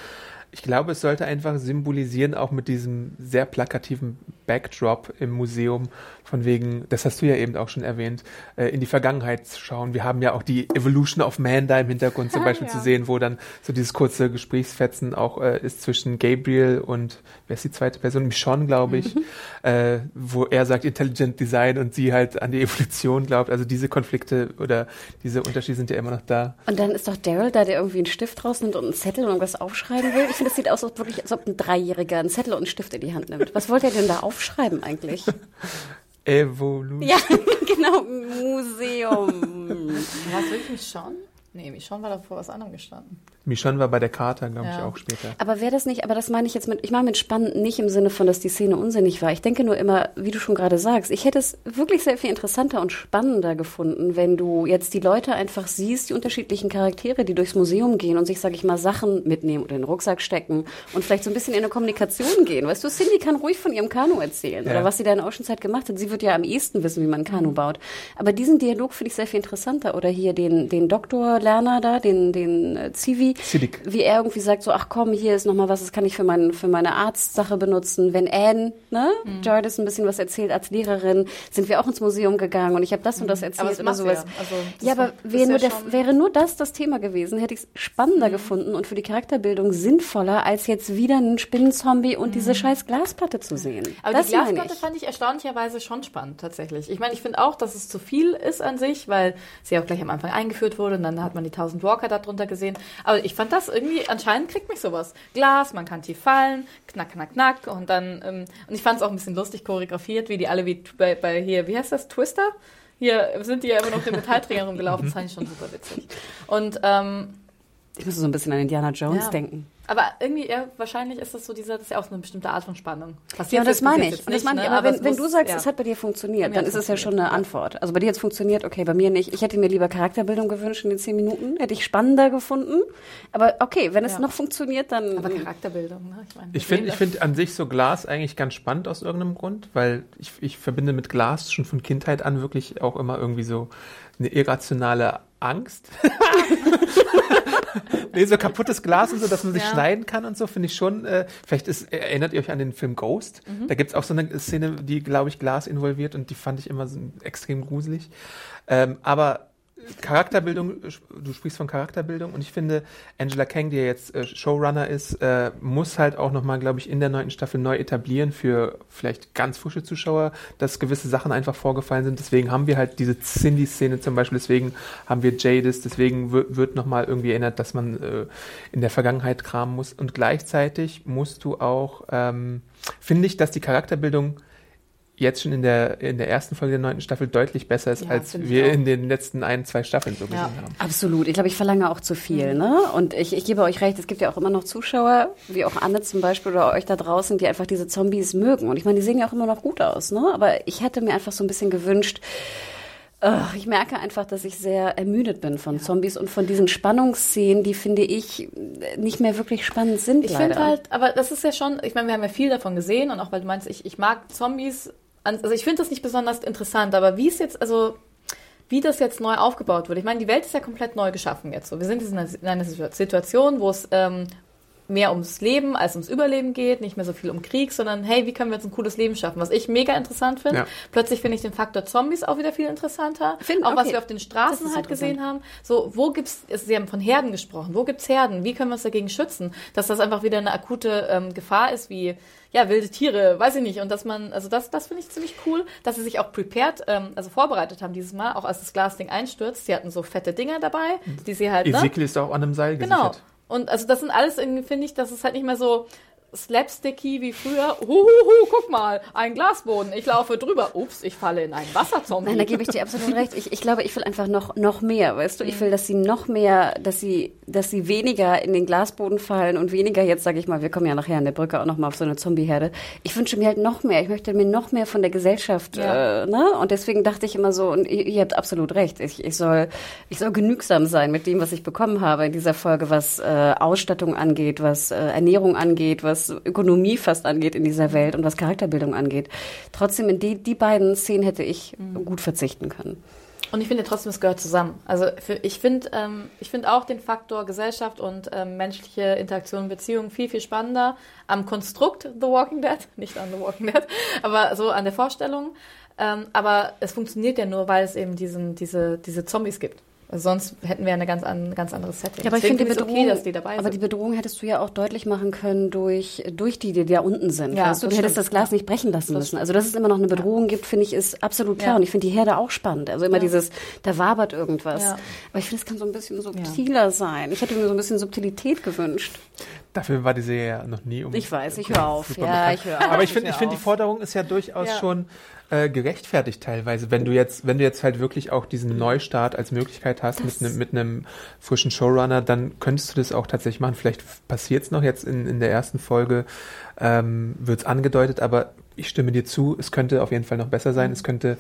Ich glaube, es sollte einfach symbolisieren, auch mit diesem sehr plakativen Backdrop im Museum, von wegen, das hast du ja eben auch schon erwähnt, äh, in die Vergangenheit zu schauen. Wir haben ja auch die Evolution of Man da im Hintergrund zum Ah, Beispiel ja. zu sehen, wo dann so dieses kurze Gesprächsfetzen auch äh, ist zwischen Gabriel und, wer ist die zweite Person? Michonne, glaube ich, Mhm. äh, wo er sagt Intelligent Design und sie halt an die Evolution glaubt. Also diese Konflikte oder diese Unterschiede sind ja immer noch da. Und dann ist doch Daryl da, der irgendwie einen Stift rausnimmt und einen Zettel und irgendwas aufschreiben will. Ich finde, das sieht aus, als wirklich, als ob ein Dreijähriger einen Zettel und einen Stift in die Hand nimmt. Was wollte er denn da aufschreiben eigentlich? Evolution. ja, genau, Museum. War es wirklich Michonne? Nee, Michonne war da vor was anderem gestanden. Michonne war bei der Charta, glaube ich, Ja. auch später. Aber wäre das nicht, aber das meine ich jetzt mit, ich meine mit spannend nicht im Sinne von, dass die Szene unsinnig war. Ich denke nur immer, wie du schon gerade sagst, ich hätte es wirklich sehr viel interessanter und spannender gefunden, wenn du jetzt die Leute einfach siehst, die unterschiedlichen Charaktere, die durchs Museum gehen und sich, sag ich mal, Sachen mitnehmen oder in den Rucksack stecken und vielleicht so ein bisschen in eine Kommunikation gehen. Weißt du, Cindy kann ruhig von ihrem Kanu erzählen Ja. oder was sie da in Oceanside gemacht hat. Sie wird ja am ehesten wissen, wie man ein Kanu baut. Aber diesen Dialog finde ich sehr viel interessanter. Oder hier den, den Doktor-Lerner da, den, den äh, Zivi Siddiq. wie er irgendwie sagt, so, ach komm, hier ist nochmal was, das kann ich für, mein, für meine Arztsache benutzen. Wenn Anne, ne, Mhm. Jarvis ein bisschen was erzählt als Lehrerin, sind wir auch ins Museum gegangen und ich habe das und das erzählt Mhm. Aber das du sowas. ja. Also, ja, aber ist nur, ja der, Mhm. wäre nur das das Thema gewesen, hätte ich es spannender gefunden und für die Charakterbildung sinnvoller, als jetzt wieder einen Spinnenzombie und diese scheiß Glasplatte zu sehen. Mhm. Aber das die Glasplatte ich. fand ich erstaunlicherweise schon spannend, tatsächlich. Ich meine, ich finde auch, dass es zu viel ist an sich, weil sie auch gleich am Anfang eingeführt wurde und dann hat man die 1000 Walker da drunter gesehen. Aber ich fand das irgendwie, anscheinend kriegt mich sowas. Glas, man kann tief fallen, knack, knack, knack und dann, ähm, und ich fand es auch ein bisschen lustig choreografiert, wie die alle wie bei, bei hier, wie heißt das, Twister? Hier sind die ja immer noch mit Metallträgern rumgelaufen, das fand ich schon super witzig. Und, ähm, Ich muss so ein bisschen an Indiana Jones Ja. denken. Aber irgendwie, ja, wahrscheinlich ist das so dieser, das ist ja auch so eine bestimmte Art von Spannung. Passiert Ja, und das jetzt, meine ich. jetzt Und das nicht, meine ich. ne? Aber wenn, wenn muss- du sagst, ja. es hat bei dir funktioniert, dann ist es ja schon eine Antwort. Also bei dir hat es funktioniert, okay, bei mir nicht. Ich hätte mir lieber Charakterbildung gewünscht in den zehn Minuten, hätte ich spannender gefunden. Aber okay, wenn es Ja. noch funktioniert, dann. Aber Charakterbildung, ne? Ich, meine, Ich finde ich find an sich so Glas eigentlich ganz spannend aus irgendeinem Grund, weil ich, ich verbinde mit Glas schon von Kindheit an wirklich auch immer irgendwie so eine irrationale Angst. nee, so kaputtes Glas und so, dass man sich Ja. schneiden kann und so, finde ich schon. Äh, vielleicht ist, erinnert ihr euch an den Film Ghost? Mhm. Da gibt's auch so eine Szene, die, glaube ich, Glas involviert und die fand ich immer so extrem gruselig. Ähm, aber Charakterbildung, du sprichst von Charakterbildung und ich finde, Angela Kang, die ja jetzt äh, Showrunner ist, äh, muss halt auch nochmal, glaube ich, in der neunten Staffel neu etablieren für vielleicht ganz frische Zuschauer, dass gewisse Sachen einfach vorgefallen sind. Deswegen haben wir halt diese Cindy-Szene zum Beispiel, deswegen haben wir Jadis, deswegen wird nochmal irgendwie erinnert, dass man äh, in der Vergangenheit kramen muss. Und gleichzeitig musst du auch, ähm, finde ich, dass die Charakterbildung jetzt schon in der, in der ersten Folge der neunten Staffel deutlich besser ist, ja, als wir in den letzten ein, zwei Staffeln so ja. gesehen haben. Absolut. Ich glaube, ich verlange auch zu viel. Mhm. Ne? Und ich, ich gebe euch recht, es gibt ja auch immer noch Zuschauer, wie auch Anne zum Beispiel oder euch da draußen, die einfach diese Zombies mögen. Und ich meine, die sehen ja auch immer noch gut aus. Ne? Aber ich hätte mir einfach so ein bisschen gewünscht, ich merke einfach, dass ich sehr ermüdet bin von Zombies und von diesen Spannungsszenen, die finde ich nicht mehr wirklich spannend sind. Ich finde halt, aber das ist ja schon, ich meine, wir haben ja viel davon gesehen und auch weil du meinst, ich, ich mag Zombies also ich finde das nicht besonders interessant, aber wie es jetzt, also wie das jetzt neu aufgebaut wird. Ich meine, die Welt ist ja komplett neu geschaffen jetzt so. Wir sind in einer, in einer Situation, wo es ähm, mehr ums Leben als ums Überleben geht, nicht mehr so viel um Krieg, sondern hey, wie können wir jetzt ein cooles Leben schaffen? Was ich mega interessant finde. Ja. Plötzlich finde ich den Faktor Zombies auch wieder viel interessanter. Find, auch okay. was wir auf den Straßen halt gesehen haben. So, wo gibt's, Sie haben von Herden gesprochen, wo gibt's Herden? Wie können wir uns dagegen schützen? Dass das einfach wieder eine akute ähm, Gefahr ist, wie ja, wilde Tiere, weiß ich nicht. Und dass man, also das, das finde ich ziemlich cool, dass sie sich auch prepared, ähm, also vorbereitet haben dieses Mal, auch als das Glasding einstürzt. Sie hatten so fette Dinger dabei, die sie halt. Ne? Ezekiel ne? ist auch an einem Seil genau. gesichert. Genau. Und also das sind alles irgendwie, finde ich, das ist halt nicht mehr so, slapsticky wie früher. Huhuhu, guck mal, ein Glasboden. Ich laufe drüber. Ups, ich falle in einen Wasserzombie. Nein, da gebe ich dir absolut recht. Ich, ich glaube, ich will einfach noch, noch mehr, weißt du? Ich will, dass sie noch mehr, dass sie, dass sie weniger in den Glasboden fallen und weniger jetzt, sage ich mal, wir kommen ja nachher an der Brücke auch noch mal auf so eine Zombieherde. Ich wünsche mir halt noch mehr. Ich möchte mir noch mehr von der Gesellschaft, ja. äh, ne? Und deswegen dachte ich immer so, und ihr, ihr habt absolut recht. Ich, ich soll, ich soll genügsam sein mit dem, was ich bekommen habe in dieser Folge, was äh, Ausstattung angeht, was äh, Ernährung angeht, was was Ökonomie fast angeht in dieser Welt und was Charakterbildung angeht. Trotzdem, in die, die beiden Szenen hätte ich mhm. gut verzichten können. Und ich finde trotzdem, es gehört zusammen. Also für, ich finde ähm, ich finde auch den Faktor Gesellschaft und ähm, menschliche Interaktion und Beziehungen viel, viel spannender am Konstrukt The Walking Dead, nicht an The Walking Dead, aber so an der Vorstellung. Ähm, aber es funktioniert ja nur, weil es eben diesen, diese, diese Zombies gibt. Sonst hätten wir eine ganz, ein ganz anderes Setting. Ja, aber Deswegen ich finde die Bedrohung, okay, dass die dabei aber sind. die Bedrohung hättest du ja auch deutlich machen können durch, durch die, die da unten sind. Ja, weißt du, du hättest das Glas nicht brechen lassen das müssen. Also, dass es immer noch eine Bedrohung gibt, finde ich, ist absolut klar. Ja. Und ich finde die Herde auch spannend. Also immer ja. dieses, da wabert irgendwas. Ja. Aber ich finde, es kann so ein bisschen subtiler sein. Ich hätte mir so ein bisschen Subtilität gewünscht. Dafür war die Serie ja noch nie um. Ich weiß, ich höre auf. Ja, ich höre auf. Aber ich finde, ich finde, die Forderung ist ja durchaus schon äh, gerechtfertigt teilweise, wenn du jetzt, wenn du jetzt halt wirklich auch diesen Neustart als Möglichkeit hast das mit einem mit einem frischen Showrunner, dann könntest du das auch tatsächlich machen. Vielleicht passiert es noch jetzt in, in der ersten Folge, ähm, wird es angedeutet, aber ich stimme dir zu, es könnte auf jeden Fall noch besser sein. Es könnte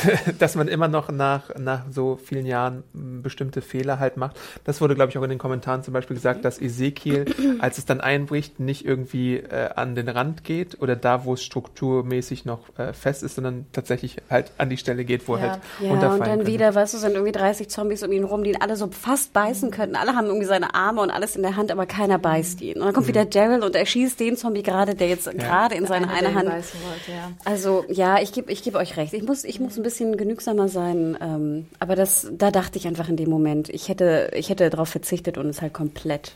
dass man immer noch nach, nach so vielen Jahren bestimmte Fehler halt macht. Das wurde, glaube ich, auch in den Kommentaren zum Beispiel gesagt, dass Ezekiel, als es dann einbricht, nicht irgendwie äh, an den Rand geht oder da, wo es strukturmäßig noch äh, fest ist, sondern tatsächlich halt an die Stelle geht, wo ja. er halt ja, runterfallen und dann können. wieder, weißt du, sind irgendwie 30 Zombies um ihn rum, die ihn alle so fast beißen mhm. könnten. Alle haben irgendwie seine Arme und alles in der Hand, aber keiner beißt ihn. Und dann kommt mhm. wieder Daryl und er schießt den Zombie gerade, der jetzt ja. gerade in seine eine, Hand. Wollte, ja. Also ja, ich gebe ich geb euch recht. Ich muss, ich muss ein bisschen genügsamer sein. Ähm, aber das, da dachte ich einfach in dem Moment, ich hätte, ich hätte darauf verzichtet und es halt komplett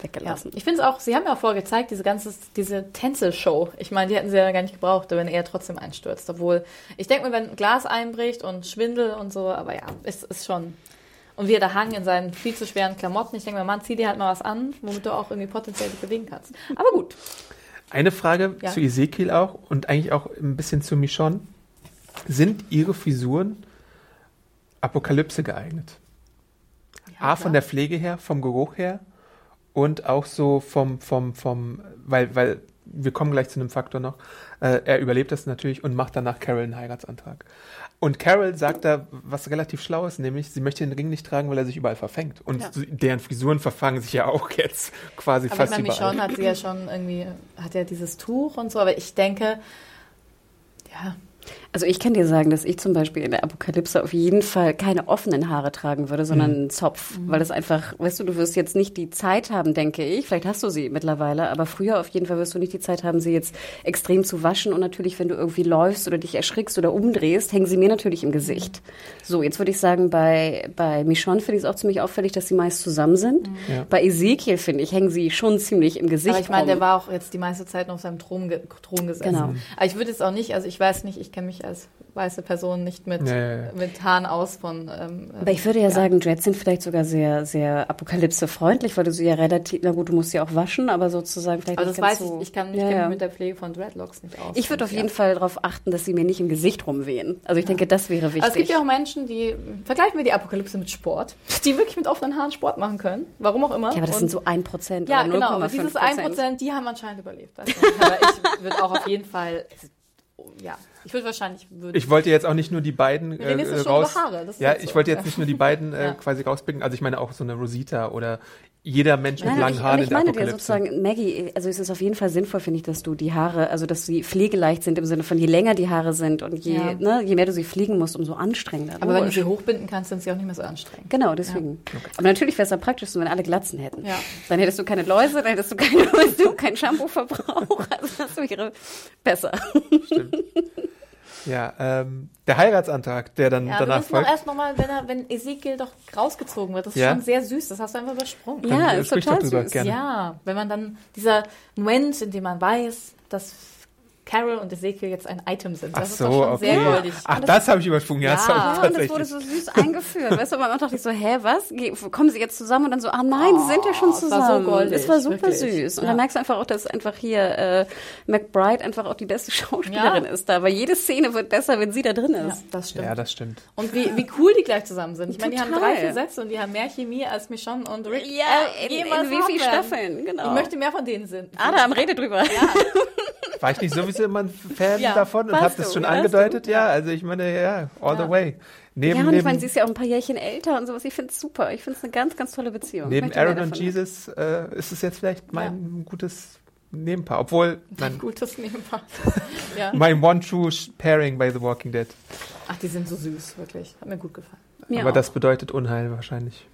weggelassen. Ja, ich finde es auch, Sie haben ja auch vorher gezeigt, diese ganze, diese Tänzelshow. Ich meine, die hätten sie ja gar nicht gebraucht, wenn er trotzdem einstürzt. Obwohl, ich denke mir, wenn Glas einbricht und Schwindel und so, aber ja, es ist, ist schon. Und wie er da hang in seinen viel zu schweren Klamotten. Ich denke mir, Mann, zieh dir halt mal was an, womit du auch irgendwie potenziell dich bewegen kannst. Aber gut. Eine Frage ja. zu Ezekiel auch und eigentlich auch ein bisschen zu Michonne. Sind Ihre Frisuren Apokalypse geeignet? Ja, A, von der Pflege her, vom Geruch her und auch so vom, vom, vom, weil, weil wir kommen gleich zu einem Faktor noch. Äh, er überlebt das natürlich und macht danach Carol einen Heiratsantrag. Und Carol sagt da was relativ schlau ist, nämlich sie möchte den Ring nicht tragen, weil er sich überall verfängt. Und ja. deren Frisuren verfangen sich ja auch jetzt quasi aber fast ich meine, überall. Michonne hat sie ja schon irgendwie, hat ja dieses Tuch und so, aber ich denke, ja, Also ich kann dir sagen, dass ich zum Beispiel in der Apokalypse auf jeden Fall keine offenen Haare tragen würde, sondern einen Zopf, weil das einfach, weißt du, du wirst jetzt nicht die Zeit haben, denke ich. Vielleicht hast du sie mittlerweile, aber früher auf jeden Fall wirst du nicht die Zeit haben, sie jetzt extrem zu waschen. Und natürlich, wenn du irgendwie läufst oder dich erschrickst oder umdrehst, hängen sie mir natürlich im Gesicht. So, jetzt würde ich sagen, bei, bei Michonne finde ich es auch ziemlich auffällig, dass sie meist zusammen sind. Ja. Bei Ezekiel, finde ich, hängen sie schon ziemlich im Gesicht Aber ich meine, der war auch jetzt die meiste Zeit noch auf seinem Thron, ge Thron gesessen. Genau. Aber ich würde jetzt auch nicht, also ich weiß nicht, ich kenne mich als weiße Person nicht mit, Ja, ja, ja. mit Haaren aus von. Ähm, Aber ich würde ja, sagen, Dreads sind vielleicht sogar sehr, sehr apokalypsefreundlich, weil du sie ja relativ, na gut, du musst sie auch waschen, aber sozusagen vielleicht aber nicht das weiß so. ich, ich kann mich ja, mich ja. mit der Pflege von Dreadlocks nicht aus. Ich würde auf Ja. jeden Fall darauf achten, dass sie mir nicht im Gesicht rumwehen. Also ich denke, das wäre wichtig. Aber es gibt ja auch Menschen, die, vergleichen wir die Apokalypse mit Sport, die wirklich mit offenen Haaren Sport machen können. Warum auch immer. Ja, aber das Und- sind so 1% Ja, oder 0,5%. genau. Und dieses 1%, die haben anscheinend überlebt. Nicht. Aber ich würde auch auf jeden Fall, ja, ich würde wahrscheinlich, würde Ich wollte jetzt auch nicht nur die beiden äh, schon raus. über Haare, das ist ja, so. ich wollte jetzt nicht nur die beiden äh, Ja. quasi rauspicken. Also ich meine auch so eine Rosita oder jeder Mensch mit Nein, langen ich, Haaren ich in der meine dir sozusagen, Maggie, also es ist auf jeden Fall sinnvoll, finde ich, dass du die Haare, also dass sie pflegeleicht sind im Sinne von je länger die Haare sind und je, Ja. ne, je mehr du sie pflegen musst, umso anstrengender. Aber wenn du sie hochbinden kannst, sind sie auch nicht mehr so anstrengend. Genau, deswegen. Aber natürlich wäre es am praktischsten, wenn alle Glatzen hätten. Ja. Dann hättest du keine Läuse, dann hättest du, keine, du, keinen Shampoo-Verbrauch. Also das wäre besser. Ja, ähm, der Heiratsantrag, der dann Ja, wir danach müssen doch folgt. erst nochmal, wenn, er- wenn Ezekiel doch rausgezogen wird, das ist Ja. schon sehr süß, das hast du einfach übersprungen. Ja, Dann ist sprich total süß. gerne. Ja, wenn man dann, dieser Moment, in dem man weiß, dass Carol und Ezekiel jetzt ein Item sind, Ach das ist so, doch schon okay. sehr goldig. Ach, das habe ich übersprungen. Ja, Ja. Ja, und das wurde so süß eingeführt. Weißt du, man dachte ich so, hä, was? Ge- Kommen sie jetzt zusammen? Und dann so, ah nein, sie sind ja schon Oh, es war zusammen. so goldig, es war super wirklich. süß. Und Ja. dann merkst du einfach auch, dass einfach hier äh, McBride einfach auch die beste Schauspielerin Ja. ist da. Weil jede Szene wird besser, wenn sie da drin Ja, ist. das stimmt. ja, das stimmt. Und wie, wie cool die gleich zusammen sind. Ich meine, die haben drei, vier Sätze und die haben mehr Chemie als Michonne und Rick. Ja, äh, in, in wie werden. Staffeln, genau. Ich möchte mehr von denen sehen. Adam, rede drüber. War ich nicht sowieso immer ein Fan Ja, davon und habe das schon angedeutet? du? Ja, also ich meine, ja, all Ja. the way. Neben, Ja, und ich meine, sie ist ja auch ein paar Jährchen älter und sowas. Ich finde es super. Ich finde es eine ganz, ganz tolle Beziehung. Neben Aaron und. Jesus äh, ist es jetzt vielleicht mein gutes Nebenpaar. Obwohl, mein, Gutes Nebenpaar. ja. mein one true pairing bei The Walking Dead. Ach, die sind so süß, wirklich. Hat mir gut gefallen. Mir Aber auch. das bedeutet Unheil wahrscheinlich.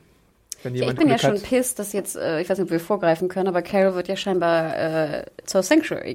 Wenn Ja, ich jemand bin ja Glück schon hat. pissed, dass jetzt, äh, ich weiß nicht, ob wir vorgreifen können, aber Carol wird ja scheinbar äh, zur Sanctuary.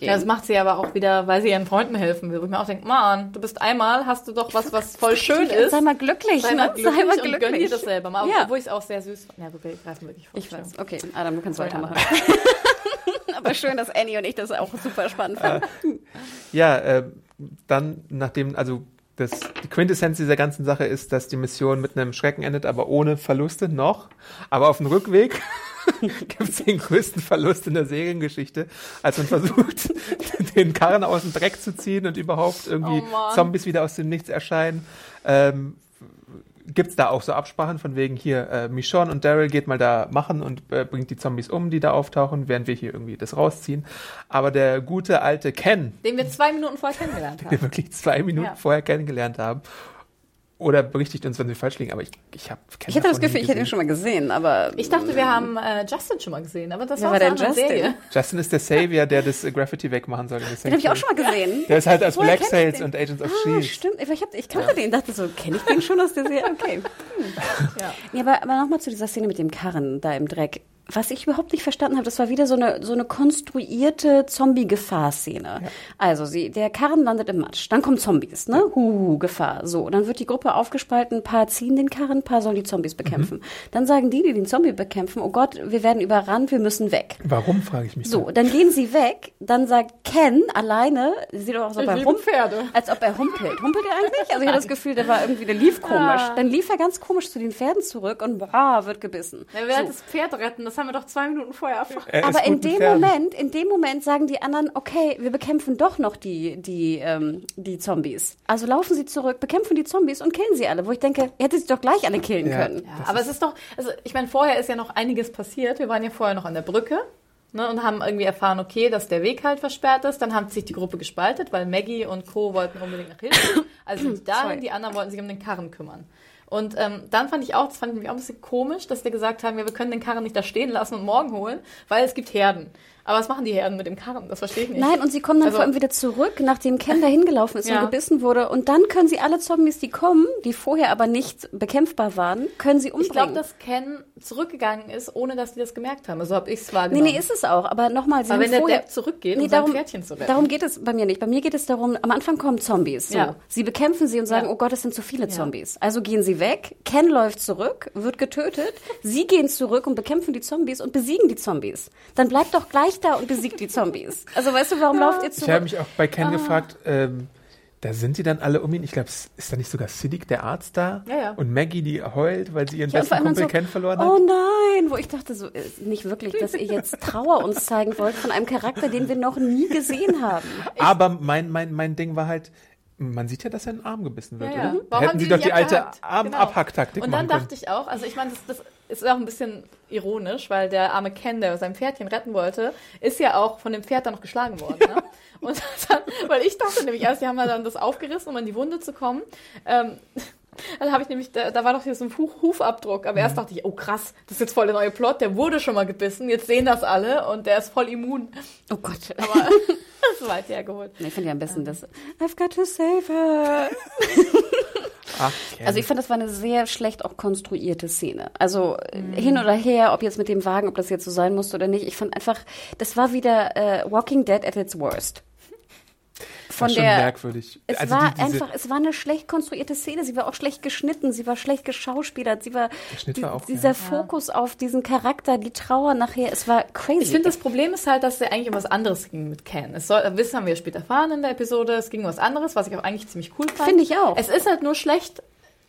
Ja, das macht sie aber auch wieder, weil sie ihren Freunden helfen will. Wo ich mir auch denke, Mann, du bist einmal, hast du doch was, was voll schön ist. Sei mal glücklich, Sei mal ne? glücklich, Sei mal und gönn dir glücklich. das selber mal. Ja. Obwohl ich es auch sehr süß fand. Ja wir greifen wirklich vor. Ich weiß. Okay, Adam, du kannst Sorry, weitermachen. aber schön, dass Annie und ich das auch super spannend fanden. Ja, äh, dann, nachdem, also das, die Quintessenz dieser ganzen Sache ist, dass die Mission mit einem Schrecken endet, aber ohne Verluste noch. Aber auf dem Rückweg gibt es den größten Verlust in der Seriengeschichte, als man versucht, den Karren aus dem Dreck zu ziehen und überhaupt irgendwie Oh. Zombies wieder aus dem Nichts erscheinen. Ähm, Gibt es da auch so Absprachen von wegen hier, äh, Michonne und Daryl geht mal da machen und äh, bringt die Zombies um, die da auftauchen, während wir hier irgendwie das rausziehen. Aber der gute alte Ken, Den wir zwei Minuten vorher kennengelernt wir haben. wirklich zwei Minuten Ja. vorher kennengelernt haben. Oder berichtigt uns, wenn wir falsch liegen, aber ich, ich habe Ich hatte das Gefühl, ich hätte ihn schon mal gesehen, aber Ich dachte, wir haben äh, Justin schon mal gesehen, aber das Wer war war aus denn Justin? Serie. Justin ist der Savior, der das äh, Graffiti wegmachen soll. der den habe ich auch schon mal gesehen. Der ist halt als Woher Black Sails den? und Agents of Ah, S.H.I.E.L.D. stimmt. Ich, hab, ich kannte den, dachte so, kenne ich den schon aus der Serie? Okay. Ja. Ja, aber, aber nochmal zu dieser Szene mit dem Karren da im Dreck. Was ich überhaupt nicht verstanden habe, das war wieder so eine, so eine konstruierte Zombie-Gefahr-Szene. Also, sie, der Karren landet im Matsch, dann kommen Zombies, ne? Huhu, Gefahr. So, dann wird die Gruppe aufgespalten, ein paar ziehen den Karren, ein paar sollen die Zombies bekämpfen. Dann sagen die, die den Zombie bekämpfen, oh Gott, wir werden überrannt, wir müssen weg. Warum, frage ich mich. So, dann gehen sie weg, dann sagt Ken alleine, sieht doch aus, als ob Ich er liebe humpelt. Pferde. Als ob er humpelt. Humpelt er eigentlich? Also ich hatte das Gefühl, der war irgendwie, der lief komisch. Dann lief er ganz komisch zu den Pferden zurück und bra, wird gebissen. Er will halt das Pferd retten, das das haben wir doch zwei Minuten vorher erfahren. Er Aber in dem Pferden. Moment, in dem Moment sagen die anderen, okay, wir bekämpfen doch noch die, die, ähm, die Zombies. Also laufen sie zurück, bekämpfen die Zombies und killen sie alle. Wo ich denke, ihr hättet sie doch gleich alle killen Ja. können. Ja, aber es ist doch, also ich meine, vorher ist ja noch einiges passiert. Wir waren ja vorher noch an der Brücke ne, und haben irgendwie erfahren, okay, dass der Weg halt versperrt ist. Dann hat sich die Gruppe gespaltet, weil Maggie und Co. wollten unbedingt nach Hilfe. Also sind die dahin, die anderen wollten sich um den Karren kümmern. Und ähm, dann fand ich auch, das fand ich auch ein bisschen komisch, dass wir gesagt haben, ja, wir können den Karren nicht da stehen lassen und morgen holen, weil es gibt Herden. Aber was machen die Herden mit dem Karren? Das verstehe ich nicht. Nein, und sie kommen dann Also- vor allem wieder zurück, nachdem Ken da hingelaufen ist Ja. und gebissen wurde. Und dann können sie alle Zombies, die kommen, die vorher aber nicht bekämpfbar waren, können sie umbringen. ich glaube, dass Ken zurückgegangen ist, ohne dass die das gemerkt haben. So habe ich es Nee, wahrgenommen. nee, ist es auch. Aber nochmal, sie Aber wenn der vorher... Depp zurückgeht, Nee, um sein darum, Pferdchen zu retten. darum geht es bei mir nicht. Bei mir geht es darum, am Anfang kommen Zombies. So. Ja. Sie bekämpfen sie und sagen, Ja. oh Gott, es sind zu viele Zombies. Also gehen sie weg, Ken läuft zurück, wird getötet, sie gehen zurück und bekämpfen die Zombies und besiegen die Zombies. Dann bleibt doch gleich da und besiegt die Zombies. Also weißt du, warum lauft ihr Ich habe mich auch bei Ah. Ken gefragt, ähm, da sind die dann alle um ihn. Ich glaube, ist da nicht sogar Siddiq, der Arzt, da? Ja, ja. Und Maggie, die heult, weil sie ihren Ja, besten Kumpel so, Ken verloren hat. Oh nein, wo ich dachte so, äh, nicht wirklich, dass ihr jetzt Trauer uns zeigen wollt von einem Charakter, den wir noch nie gesehen haben. Aber mein, mein, mein Ding war halt, man sieht ja, dass er in den Arm gebissen wird. Ja, ja. Oder? Warum Hätten haben sie die doch die alte abgehackt? Genau. Armabhacktaktik Und dann dachte ich auch, also ich meine, das, das ist auch ein bisschen ironisch, weil der arme Ken, der sein Pferdchen retten wollte, ist ja auch von dem Pferd dann noch geschlagen worden. Ne? Und dann, weil ich dachte nämlich erst, die haben ja dann das aufgerissen, um in die Wunde zu kommen. Ähm, dann habe ich nämlich, da, da war doch hier so ein Huf, Hufabdruck. Aber erst dachte ich, oh krass, das ist jetzt voll der neue Plot, der wurde schon mal gebissen, jetzt sehen das alle und der ist voll immun. Oh Gott. Aber das ist weit hergeholt. Nee, Ich finde ja am besten das I've got to save her. Ach. Also ich fand, das war eine sehr schlecht auch konstruierte Szene. Also äh, hin oder her, ob jetzt mit dem Wagen, ob das jetzt so sein musste oder nicht. Ich fand einfach, das war wieder äh, Walking Dead at its worst. Von war schon der, merkwürdig. Es Also war die- diese- einfach, es war eine schlecht konstruierte Szene. Sie war auch schlecht geschnitten, sie war schlecht geschauspielert, sie war, Der Schnitt war auch- dieser ja. Fokus auf diesen Charakter, die Trauer nachher, es war crazy. Ich finde, das Problem ist halt, dass es eigentlich um was anderes ging mit Ken. Es soll, das haben wir später erfahren in der Episode. Es ging um was anderes, was ich auch eigentlich ziemlich cool fand. Finde ich auch. Es ist halt nur schlecht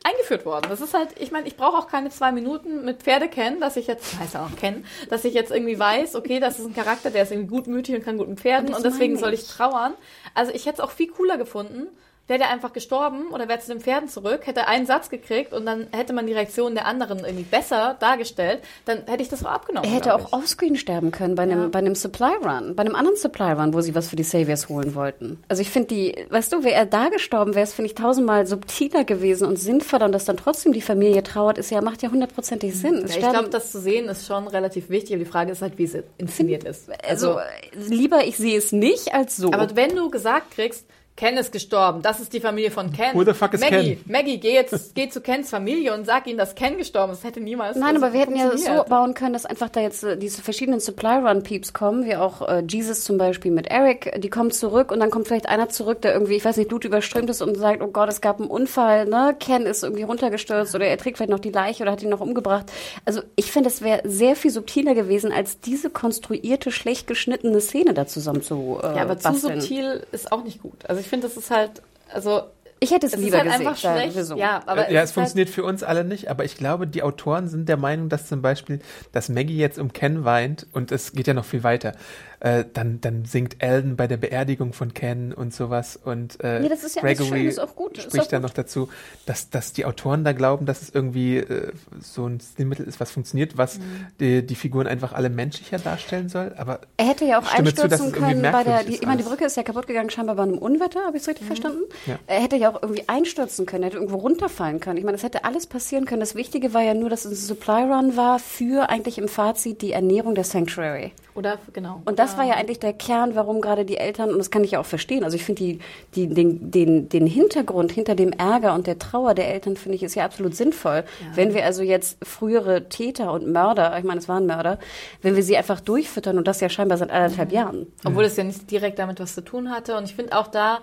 eingeführt worden. Das ist halt, ich meine, ich brauche auch keine zwei Minuten mit Pferde kennen, dass ich jetzt, heißt auch kennen, dass ich jetzt irgendwie weiß, okay, das ist ein Charakter, der ist irgendwie gutmütig und kann gut mit Pferden Und deswegen soll ich. ich trauern. Also ich hätte es auch viel cooler gefunden, wäre der einfach gestorben oder wäre zu den Pferden zurück, hätte einen Satz gekriegt und dann hätte man die Reaktion der anderen irgendwie besser dargestellt, dann hätte ich das auch abgenommen. Er hätte auch offscreen sterben können bei einem, Ja. bei einem Supply Run, bei einem anderen Supply Run, wo sie was für die Saviors holen wollten. Also ich finde die, weißt du, wäre er da gestorben, wäre es, finde ich, tausendmal subtiler gewesen und sinnvoller und dass dann trotzdem die Familie trauert, ist ja, macht ja hundertprozentig Sinn. Es Ja, ich glaube, das zu sehen ist schon relativ wichtig. Aber die Frage ist halt, wie es inszeniert ist. also, äh, lieber ich sehe es nicht als so. aber wenn du gesagt kriegst, Ken ist gestorben, das ist die Familie von Ken. Who the fuck is Maggie, Ken? Maggie, geh jetzt, geh zu Kens Familie und sag ihnen, dass Ken gestorben ist. Das hätte niemals Nein, aber wir hätten ja so bauen können, dass einfach da jetzt äh, diese verschiedenen Supply-Run-Peeps kommen, wie auch äh, Jesus zum Beispiel mit Eric, die kommen zurück und dann kommt vielleicht einer zurück, der irgendwie, ich weiß nicht, blutüberströmt ist und sagt, oh Gott, es gab einen Unfall, ne? Ken ist irgendwie runtergestürzt oder er trägt vielleicht noch die Leiche oder hat ihn noch umgebracht. Also ich finde, es wäre sehr viel subtiler gewesen, als diese konstruierte, schlecht geschnittene Szene da zusammen zu äh, Ja, aber zu basteln. subtil ist auch nicht gut. Also ich finde, das ist halt, also Ich hätte es, es ist lieber halt gesehen. einfach schlecht. so. Ja, aber ja, es ist funktioniert für uns alle nicht, aber ich glaube, die Autoren sind der Meinung, dass zum Beispiel, dass Maggie jetzt um Ken weint und es geht ja noch viel weiter. Äh, dann, dann singt Alden bei der Beerdigung von Ken und sowas und äh, Nee, das ist ja Gregory schön, ist auch gut, spricht dann noch dazu, dass, dass die Autoren da glauben, dass es irgendwie äh, so ein Stilmittel ist, was funktioniert, was Mhm. die, die Figuren einfach alle menschlicher darstellen soll, aber Er hätte ja auch Stimme zu, einstürzen irgendwie können bei der, die, ich meine, die. Brücke ist ja kaputt gegangen, scheinbar bei einem Unwetter, habe ich es richtig verstanden? Ja. Er hätte ja auch irgendwie einstürzen können, er hätte irgendwo runterfallen können. Ich meine, das hätte alles passieren können. Das Wichtige war ja nur, dass es ein Supply Run war für eigentlich im Fazit die Ernährung der Sanctuary. Oder, genau. Und das war ja eigentlich der Kern, warum gerade die Eltern, und das kann ich ja auch verstehen, also ich finde die, die, den, den, den Hintergrund hinter dem Ärger und der Trauer der Eltern, finde ich, ist ja absolut sinnvoll. Wenn wir also jetzt frühere Täter und Mörder, ich meine, es waren Mörder, wenn wir sie einfach durchfüttern, und das ja scheinbar seit anderthalb Jahren. Obwohl es ja nicht direkt damit was zu tun hatte. Und ich finde auch da,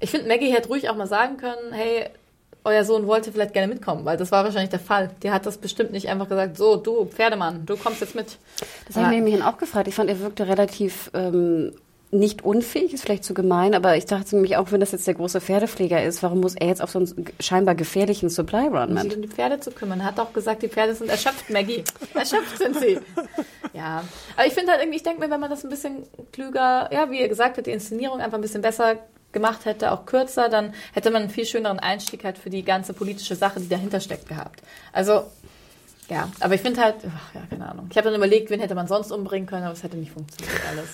ich finde, Maggie hätte ruhig auch mal sagen können, hey, euer Sohn wollte vielleicht gerne mitkommen, weil das war wahrscheinlich der Fall. Die hat das bestimmt nicht einfach gesagt, so, du, Pferdemann, du kommst jetzt mit. Das habe ich mir nämlich auch gefragt. Ich fand, er wirkte relativ ähm, nicht unfähig, ist vielleicht zu gemein, aber ich dachte nämlich auch, wenn das jetzt der große Pferdepfleger ist, warum muss er jetzt auf so einen scheinbar gefährlichen Supply Run sich mit? um die Pferde zu kümmern. Er hat auch gesagt, die Pferde sind erschöpft, Maggie. Erschöpft sind sie. Ja, aber ich finde halt irgendwie, ich denke mir, wenn man das ein bisschen klüger, ja, wie ihr gesagt habt, die Inszenierung einfach ein bisschen besser gemacht hätte, auch kürzer, dann hätte man einen viel schöneren Einstieg halt für die ganze politische Sache, die dahinter steckt, gehabt. Also, ja, aber ich finde halt, ach, ja, keine Ahnung. Ich habe dann überlegt, wen hätte man sonst umbringen können, aber es hätte nicht funktioniert alles.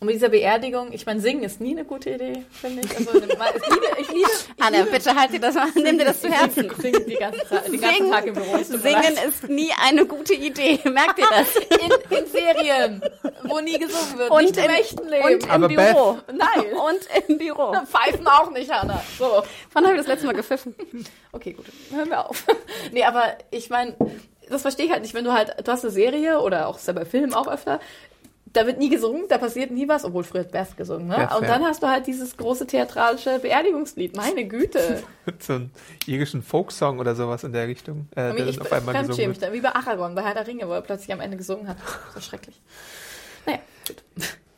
Und mit dieser Beerdigung, ich meine, singen ist nie eine gute Idee, finde ich. Also, ich liebe, ich liebe, ich Anna, liebe, bitte halt dir das mal, nimm dir das zu Herzen. Ich singe die ganze Zeit, den ganzen Singen- Tag im Büro. Singen leid. ist nie eine gute Idee. Merkt ihr das? in, in Serien, wo nie gesungen wird, Und nicht im echten Leben. Und im Aber Büro. Nein. Und im Büro. Pfeifen auch nicht, Hanna. So. Wann habe ich das letzte Mal gepfiffen? Okay, gut. Hören wir auf. nee, aber ich meine, das verstehe ich halt nicht, wenn du halt, du hast eine Serie oder auch bei Filmen auch öfter, da wird nie gesungen, da passiert nie was, obwohl früher Beth gesungen, ne? Und dann hast du halt dieses große theatralische Beerdigungslied. Meine Güte. so einen irischen Folksong oder sowas in der Richtung, äh, der ich dann auf einmal gesungen mich wird. da, wie bei Aragorn, bei Herr der Ringe, wo er plötzlich am Ende gesungen hat. So schrecklich. Naja, gut.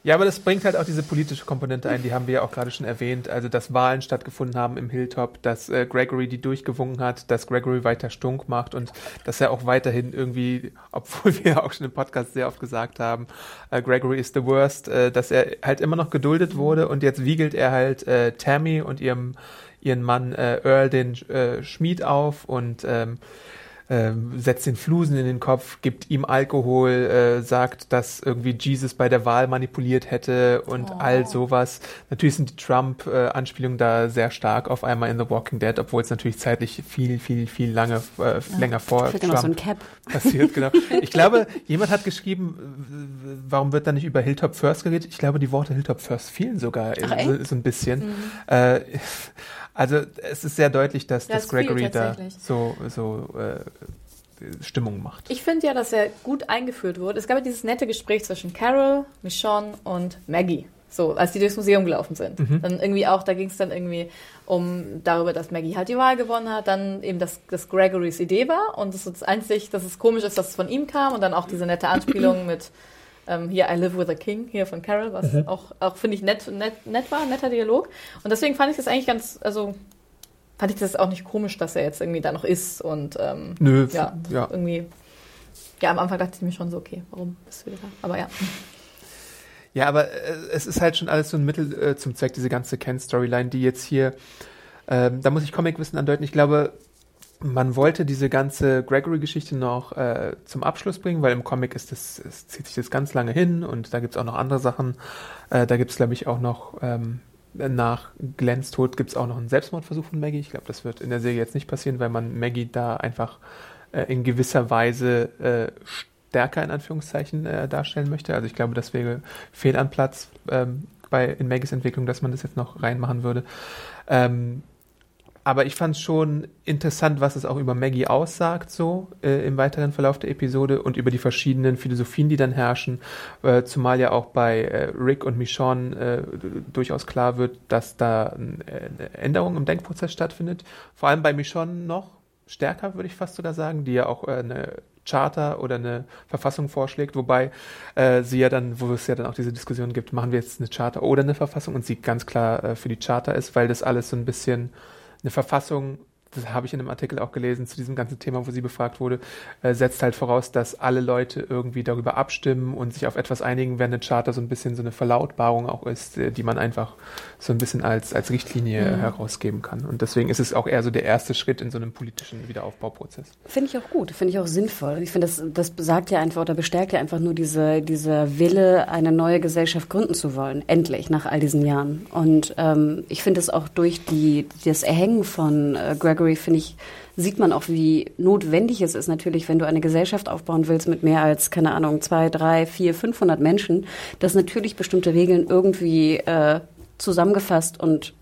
Ja, aber das bringt halt auch diese politische Komponente ein, die haben wir ja auch gerade schon erwähnt. Also, dass Wahlen stattgefunden haben im Hilltop, dass äh, Gregory die durchgewungen hat, dass Gregory weiter stunk macht und dass er auch weiterhin irgendwie, obwohl wir auch schon im Podcast sehr oft gesagt haben, äh, Gregory is the worst, äh, dass er halt immer noch geduldet wurde und jetzt wiegelt er halt äh, Tammy und ihrem ihren Mann äh, Earl den äh, Schmied auf und ähm, ähm, setzt den Flusen in den Kopf, gibt ihm Alkohol, äh, sagt, dass irgendwie Jesus bei der Wahl manipuliert hätte und all sowas. Natürlich sind die Trump-Anspielungen da sehr stark auf einmal in The Walking Dead, obwohl es natürlich zeitlich viel, viel, viel lange, äh, länger vor ja noch so ein Trump Cap. passiert, genau. Ich glaube, jemand hat geschrieben, warum wird da nicht über Hilltop First geredet? Ich glaube, die Worte Hilltop First fehlen sogar Ach, so, so ein bisschen. Äh, also es ist sehr deutlich, dass, Ja, dass Gregory da so, so äh, Stimmung macht. Ich finde ja, dass er gut eingeführt wurde. Es gab ja dieses nette Gespräch zwischen Carol, Michonne und Maggie. So, als die durchs Museum gelaufen sind. Dann irgendwie auch, da ging es dann irgendwie um darüber, dass Maggie halt die Wahl gewonnen hat, dann eben, dass das Gregorys Idee war und das ist einzig, dass es komisch ist, dass es von ihm kam und dann auch diese nette Anspielung mit ähm, hier I Live with a King hier von Carol, was auch, auch finde ich nett, nett, nett war, netter Dialog. Und deswegen fand ich das eigentlich ganz, also fand ich das auch nicht komisch, dass er jetzt irgendwie da noch ist und ähm, Nö, ja, ja. irgendwie. Ja, am Anfang dachte ich mir schon so, okay, warum bist du wieder da? Aber ja. Ja, aber äh, es ist halt schon alles so ein Mittel äh, zum Zweck, diese ganze Ken-Storyline, die jetzt hier, ähm, da muss ich Comicwissen andeuten. Ich glaube, man wollte diese ganze Gregory-Geschichte noch äh, zum Abschluss bringen, weil im Comic ist das, es zieht sich das ganz lange hin und da gibt's auch noch andere Sachen. Äh, da gibt's glaube ich, auch noch ähm, nach Glens Tod gibt's auch noch einen Selbstmordversuch von Maggie. Ich glaube, das wird in der Serie jetzt nicht passieren, weil man Maggie da einfach äh, in gewisser Weise äh, stärker in Anführungszeichen äh, darstellen möchte. Also ich glaube, das wäre fehl an Platz ähm, bei in Maggies Entwicklung, dass man das jetzt noch reinmachen würde. Ähm, aber ich fand es schon interessant, was es auch über Maggie aussagt, so äh, im weiteren Verlauf der Episode und über die verschiedenen Philosophien, die dann herrschen. Äh, zumal ja auch bei äh, Rick und Michonne äh, durchaus klar wird, dass da n- äh, eine Änderung im Denkprozess stattfindet. Vor allem bei Michonne noch stärker, würde ich fast sogar sagen, die ja auch äh, eine Charter oder eine Verfassung vorschlägt, wobei äh, sie ja dann, wo es ja dann auch diese Diskussion gibt, machen wir jetzt eine Charter oder eine Verfassung und sie ganz klar äh, für die Charter ist, weil das alles so ein bisschen eine Verfassung, das habe ich in einem Artikel auch gelesen zu diesem ganzen Thema, wo sie befragt wurde, äh, setzt halt voraus, dass alle Leute irgendwie darüber abstimmen und sich auf etwas einigen, während eine Charter so ein bisschen so eine Verlautbarung auch ist, äh, die man einfach so ein bisschen als, als Richtlinie Mhm. herausgeben kann. Und deswegen ist es auch eher so der erste Schritt in so einem politischen Wiederaufbauprozess. Finde ich auch gut, finde ich auch sinnvoll. Ich finde, das, das besagt ja einfach oder bestärkt ja einfach nur diese, dieser Wille, eine neue Gesellschaft gründen zu wollen, endlich, nach all diesen Jahren. Und ähm, ich finde es auch durch die, das Erhängen von äh, Gregory, finde ich, sieht man auch, wie notwendig es ist natürlich, wenn du eine Gesellschaft aufbauen willst mit mehr als, keine Ahnung, zwei, drei, vier, 500 Menschen, dass natürlich bestimmte Regeln irgendwie äh, zusammengefasst und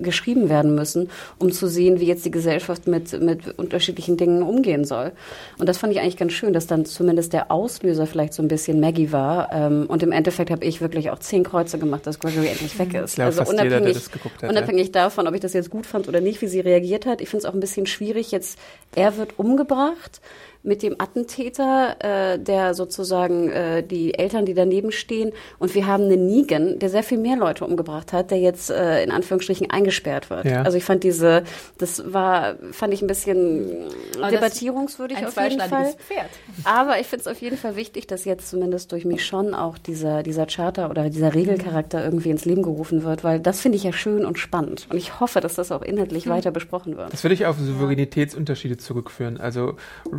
geschrieben werden müssen, um zu sehen, wie jetzt die Gesellschaft mit, mit unterschiedlichen Dingen umgehen soll. Und das fand ich eigentlich ganz schön, dass dann zumindest der Auslöser vielleicht so ein bisschen Maggie war. Ähm, und im Endeffekt habe ich wirklich auch zehn Kreuze gemacht, dass Gregory endlich weg ist. glaube, also jeder, unabhängig, geguckt hat, unabhängig davon, ob ich das jetzt gut fand oder nicht, wie sie reagiert hat. Ich finde es auch ein bisschen schwierig jetzt. Er wird umgebracht. Mit dem Attentäter, äh, der sozusagen äh, die Eltern, die daneben stehen. Und wir haben einen Negan, der sehr viel mehr Leute umgebracht hat, der jetzt äh, in Anführungsstrichen eingesperrt wird. Ja. Also ich fand diese, das war, fand ich ein bisschen Aber debattierungswürdig Ein auf jeden Fall. Pferd. Aber ich finde es auf jeden Fall wichtig, dass jetzt zumindest durch mich schon auch dieser, dieser Charter oder dieser Regelcharakter irgendwie ins Leben gerufen wird, weil das finde ich ja schön und spannend. Und ich hoffe, dass das auch inhaltlich weiter besprochen wird. Das würde ich auf Souveränitätsunterschiede zurückführen. Also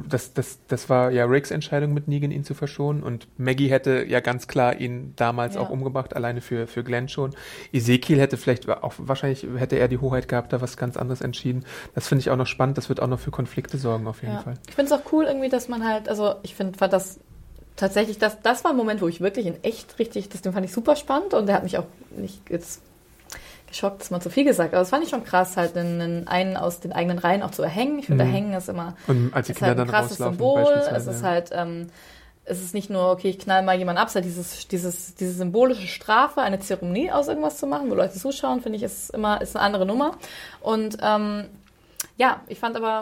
das, das, das war ja Ricks Entscheidung mit Negan, ihn zu verschonen. Und Maggie hätte ja ganz klar ihn damals Ja. auch umgebracht, alleine für, für Glenn schon. Ezekiel hätte vielleicht auch, wahrscheinlich hätte er die Hoheit gehabt, da was ganz anderes entschieden. Das finde ich auch noch spannend. Das wird auch noch für Konflikte sorgen, auf jeden Ja. Fall. Ich finde es auch cool irgendwie, dass man halt, also ich finde, fand das tatsächlich, das, das war ein Moment, wo ich wirklich in echt richtig, das den fand ich super spannend und der hat mich auch nicht jetzt geschockt, ist mal zu viel gesagt, aber das fand ich schon krass, halt einen, einen aus den eigenen Reihen auch zu erhängen. Ich finde, Mhm. erhängen ist immer Und als die ist Kinder halt ein dann krasses Symbol. Es ist ja. halt, ähm, es ist nicht nur, okay, ich knall mal jemanden ab, es ist halt dieses, dieses, diese symbolische Strafe, eine Zeremonie aus irgendwas zu machen, wo Leute zuschauen, finde ich, ist immer, ist eine andere Nummer. Und ähm, ja, ich fand aber,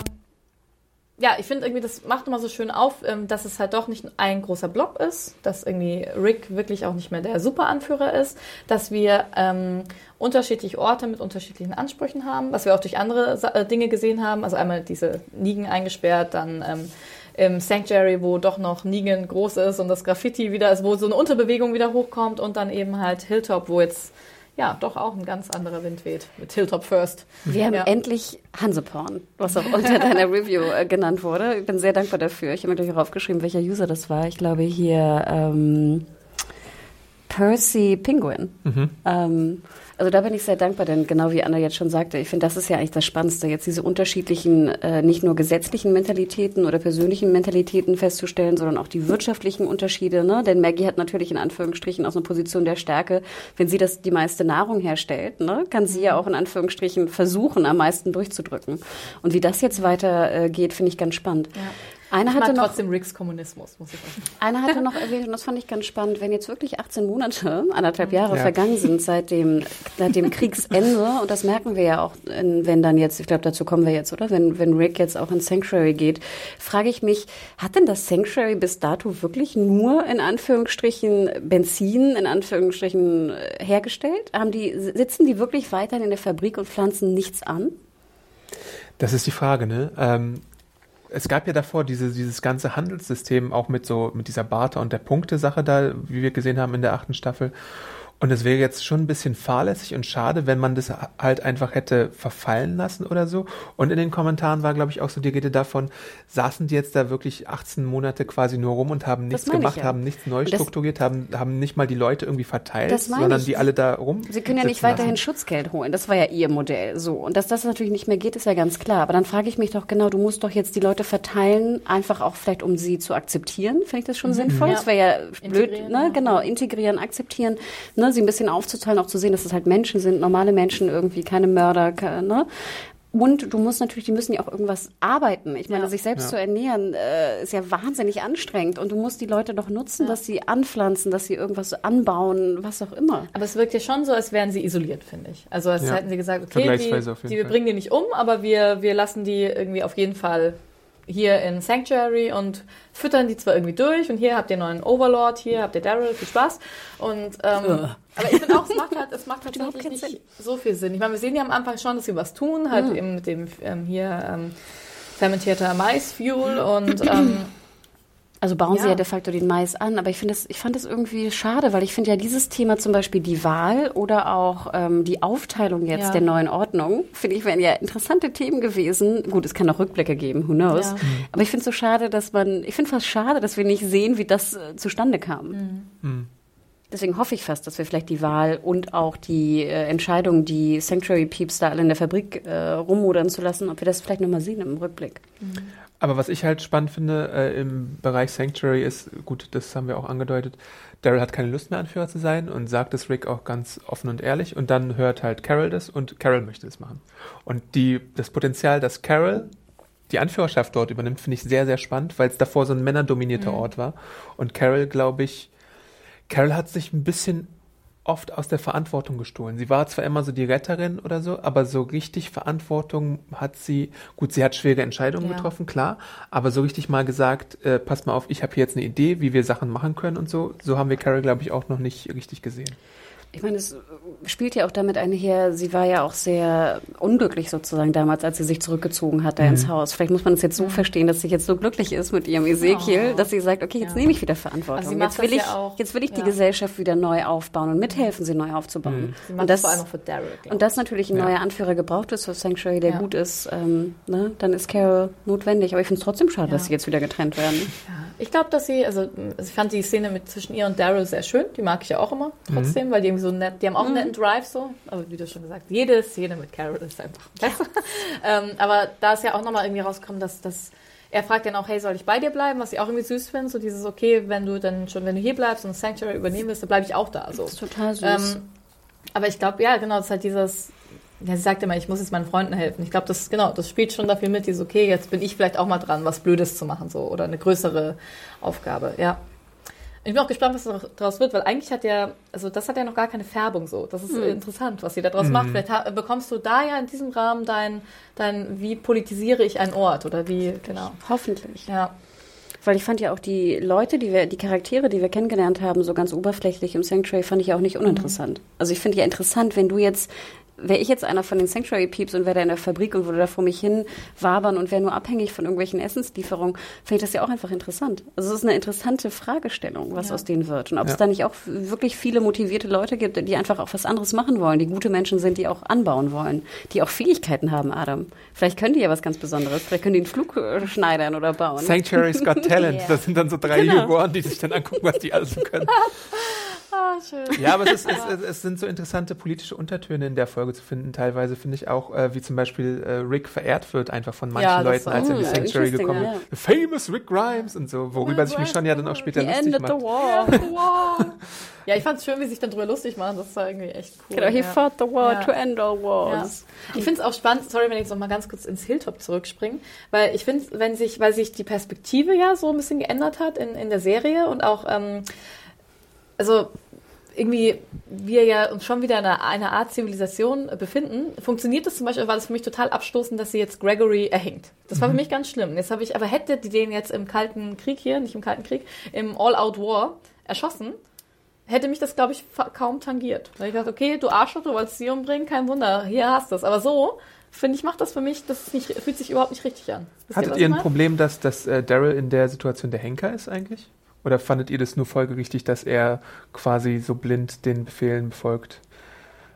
ja, ich finde irgendwie, das macht immer so schön auf, ähm, dass es halt doch nicht ein großer Block ist, dass irgendwie Rick wirklich auch nicht mehr der Superanführer ist, dass wir ähm, unterschiedliche Orte mit unterschiedlichen Ansprüchen haben, was wir auch durch andere äh, Dinge gesehen haben. Also einmal diese Negan eingesperrt, dann ähm, im Sanctuary, wo doch noch Negan groß ist und das Graffiti wieder ist, wo so eine Unterbewegung wieder hochkommt und dann eben halt Hilltop, wo jetzt ja doch auch ein ganz anderer Wind weht mit Hilltop First. Wir haben Ja. endlich Hanseporn, was auch unter deiner Review äh, genannt wurde. Ich bin sehr dankbar dafür. Ich habe mir gleich auch aufgeschrieben, welcher User das war. Ich glaube hier ähm, Percy Penguin. Ähm, also da bin ich sehr dankbar, denn genau wie Anna jetzt schon sagte, ich finde, das ist ja eigentlich das Spannendste, jetzt diese unterschiedlichen, äh, nicht nur gesetzlichen Mentalitäten oder persönlichen Mentalitäten festzustellen, sondern auch die wirtschaftlichen Unterschiede. Ne? Denn Maggie hat natürlich in Anführungsstrichen aus einer Position der Stärke, wenn sie das die meiste Nahrung herstellt, ne, kann sie ja auch in Anführungsstrichen versuchen, am meisten durchzudrücken. Und wie das jetzt weiter äh, finde ich ganz spannend. Einer Ich hatte noch trotzdem Ricks Kommunismus, muss ich sagen. einer hatte noch erwähnt, und das fand ich ganz spannend, wenn jetzt wirklich 18 Monate, anderthalb Jahre Ja. vergangen sind seit dem, seit dem Kriegsende, und das merken wir ja auch, wenn dann jetzt, ich glaube, dazu kommen wir jetzt, oder? Wenn, wenn Rick jetzt auch ins Sanctuary geht, frage ich mich, hat denn das Sanctuary bis dato wirklich nur in Anführungsstrichen Benzin, in Anführungsstrichen äh, hergestellt? Haben die, sitzen die wirklich weiterhin in der Fabrik und pflanzen nichts an? Das ist die Frage, ne? Ähm, es gab ja davor diese, dieses ganze Handelssystem auch mit so, mit dieser Barter- und der Punkte-Sache da, wie wir gesehen haben in der achten Staffel. Und es wäre jetzt schon ein bisschen fahrlässig und schade, wenn man das halt einfach hätte verfallen lassen oder so. Und in den Kommentaren war, glaube ich, auch so die Rede davon, saßen die jetzt da wirklich 18 Monate quasi nur rum und haben nichts gemacht, ja. haben nichts neu Und das- strukturiert, haben, haben nicht mal die Leute irgendwie verteilt, sondern ich. die alle da rum. Sie können ja nicht sitzen lassen. weiterhin Schutzgeld holen. Das war ja ihr Modell. So. Und dass das natürlich nicht mehr geht, ist ja ganz klar. Aber dann frage ich mich doch genau, du musst doch jetzt die Leute verteilen, einfach auch vielleicht, um sie zu akzeptieren. Finde ich das schon sinnvoll? Ja. Das wäre ja blöd, Integrieren, ne? ja. Genau, integrieren, akzeptieren, ne? Sie ein bisschen aufzuteilen, auch zu sehen, dass es halt Menschen sind, normale Menschen irgendwie, keine Mörder, ne? Und du musst natürlich, die müssen ja auch irgendwas arbeiten. Ich meine, Ja. sich selbst Ja. zu ernähren, äh, ist ja wahnsinnig anstrengend. Und du musst die Leute doch nutzen, dass sie anpflanzen, dass sie irgendwas anbauen, was auch immer. Aber es wirkt ja schon so, als wären sie isoliert, finde ich. Also als Ja. hätten sie gesagt, okay, die, die, wir bringen die nicht um, aber wir, wir lassen die irgendwie auf jeden Fall hier in Sanctuary und füttern die zwar irgendwie durch und hier habt ihr neuen Overlord, hier habt ihr Daryl, viel Spaß. Und ähm, aber ich finde auch, es macht halt, es macht überhaupt tatsächlich keinen nicht so viel Sinn. Ich meine, wir sehen ja am Anfang schon, dass sie was tun, halt eben mit dem ähm, hier ähm, fermentierter Maisfuel und ähm, Also bauen sie Ja. ja de facto den Mais an, aber ich finde es, ich fand es irgendwie schade, weil ich finde ja dieses Thema zum Beispiel die Wahl oder auch ähm, die Aufteilung jetzt Ja. der neuen Ordnung, finde ich, wären ja interessante Themen gewesen. Gut, es kann auch Rückblicke geben, who knows. Ja. Aber ich finde es so schade, dass man, ich finde fast schade, dass wir nicht sehen, wie das äh, zustande kam. Deswegen hoffe ich fast, dass wir vielleicht die Wahl und auch die äh, Entscheidung, die Sanctuary Peeps da alle in der Fabrik äh, rummodern zu lassen, ob wir das vielleicht nochmal sehen im Rückblick. Aber was ich halt spannend finde äh, im Bereich Sanctuary ist, gut, das haben wir auch angedeutet, Daryl hat keine Lust mehr Anführer zu sein und sagt es Rick auch ganz offen und ehrlich und dann hört halt Carol das und Carol möchte es machen. Und die, das Potenzial, dass Carol die Anführerschaft dort übernimmt, finde ich sehr, sehr spannend, weil es davor so ein männerdominierter Ort war. Und Carol, glaube ich, Carol hat sich ein bisschen oft aus der Verantwortung gestohlen. Sie war zwar immer so die Retterin oder so, aber so richtig Verantwortung hat sie, gut, sie hat schwere Entscheidungen Ja. getroffen, klar, aber so richtig mal gesagt, äh, pass mal auf, ich habe hier jetzt eine Idee, wie wir Sachen machen können und so, so haben wir Carol, glaube ich, auch noch nicht richtig gesehen. Ich meine, es spielt ja auch damit einher, sie war ja auch sehr unglücklich sozusagen damals, als sie sich zurückgezogen hat da ins Haus. Vielleicht muss man es jetzt so verstehen, dass sie jetzt so glücklich ist mit ihrem Ezekiel, Oh. dass sie sagt, okay, jetzt Ja. nehme ich wieder Verantwortung. Also sie jetzt will ich, ja auch- jetzt will ich die ja. Gesellschaft wieder neu aufbauen und mithelfen, sie neu aufzubauen. Sie macht Und das vor allem auch für glaub und das natürlich ein neuer Anführer gebraucht ist für Sanctuary, der gut ist, ähm, ne, dann ist Carol notwendig. Aber ich finde es trotzdem schade, dass sie jetzt wieder getrennt werden. Ich glaube, dass sie, also ich fand die Szene mit zwischen ihr und Daryl sehr schön. Die mag ich ja auch immer trotzdem, weil die irgendwie so nett, die haben auch einen netten Drive so. Aber wie du schon gesagt, jede Szene mit Carol ist einfach besser. ähm, aber da ist ja auch nochmal irgendwie rausgekommen, dass, dass er fragt dann auch, hey, soll ich bei dir bleiben? Was ich auch irgendwie süß finde, so dieses, okay, wenn du dann schon, wenn du hier bleibst und Sanctuary übernehmen willst, dann bleibe ich auch da. So. Das ist total süß. Ähm, aber ich glaube, ja, genau, das ist halt dieses, ja, sie sagt immer, ich muss jetzt meinen Freunden helfen. Ich glaube, das, genau, das spielt schon dafür mit, dieses, okay, jetzt bin ich vielleicht auch mal dran, was Blödes zu machen, so, oder eine größere Aufgabe, ja. Ich bin auch gespannt, was daraus wird, weil eigentlich hat ja, also das hat ja noch gar keine Färbung so. Das ist äh, interessant, was sie daraus macht. Vielleicht ha- bekommst du da ja in diesem Rahmen dein, dein, wie politisiere ich einen Ort oder wie, genau. Hoffentlich. Ja. Weil ich fand ja auch die Leute, die wir, die Charaktere, die wir kennengelernt haben, so ganz oberflächlich im Sanctuary, fand ich ja auch nicht uninteressant. Also ich finde ja interessant, wenn du jetzt, wäre ich jetzt einer von den Sanctuary Peeps und wäre da in der Fabrik und würde da vor mich hin wabern und wäre nur abhängig von irgendwelchen Essenslieferungen, finde ich das ja auch einfach interessant. Also es ist eine interessante Fragestellung, was Ja. aus denen wird. Und ob Ja. es da nicht auch wirklich viele motivierte Leute gibt, die einfach auch was anderes machen wollen, die gute Menschen sind, die auch anbauen wollen, die auch Fähigkeiten haben, Adam. Vielleicht können die ja was ganz Besonderes. Vielleicht können die einen Flug äh, schneidern oder bauen. Sanctuary's Got Talent, Ja. das sind dann so drei Genau. Jugoren, die sich dann angucken, was die alles so können. Ah, schön. Ja, aber es, ist, es, es sind so interessante politische Untertöne in der Folge zu finden. Teilweise finde ich auch, äh, wie zum Beispiel äh, Rick verehrt wird einfach von manchen Ja, Leuten, war- als er in die Mm, Sanctuary gekommen ja. ist. The famous Rick Grimes und so, worüber sich mich schon ja dann auch später The lustig end of the macht. war. Wow. Ja, ich fand es schön, wie sie sich dann drüber lustig machen. Das war irgendwie echt cool. Genau, he ja. fought the war Ja. to end all Ja. wars. Ich finde es auch spannend, sorry, wenn ich jetzt noch mal ganz kurz ins Hilltop zurückspringe, weil ich finde, wenn sich, weil sich die Perspektive ja so ein bisschen geändert hat in, in der Serie und auch, ähm, also irgendwie wir ja uns schon wieder in einer, einer Art Zivilisation äh, befinden, funktioniert das zum Beispiel, war das für mich total abstoßend, dass sie jetzt Gregory erhängt. Das war für mich ganz schlimm. Jetzt habe ich, aber hätte die den jetzt im Kalten Krieg hier, nicht im Kalten Krieg, im All-Out-War erschossen, hätte mich das, glaube ich, kaum tangiert. Weil ich dachte, okay, du Arschloch, du wolltest sie umbringen, kein Wunder, hier hast du es. Aber so, finde ich, macht das für mich, das nicht, fühlt sich überhaupt nicht richtig an. Wisst Hattet ihr ich ein? Problem, dass, dass äh, Daryl in der Situation der Henker ist eigentlich? Oder fandet ihr das nur folgerichtig, dass er quasi so blind den Befehlen befolgt?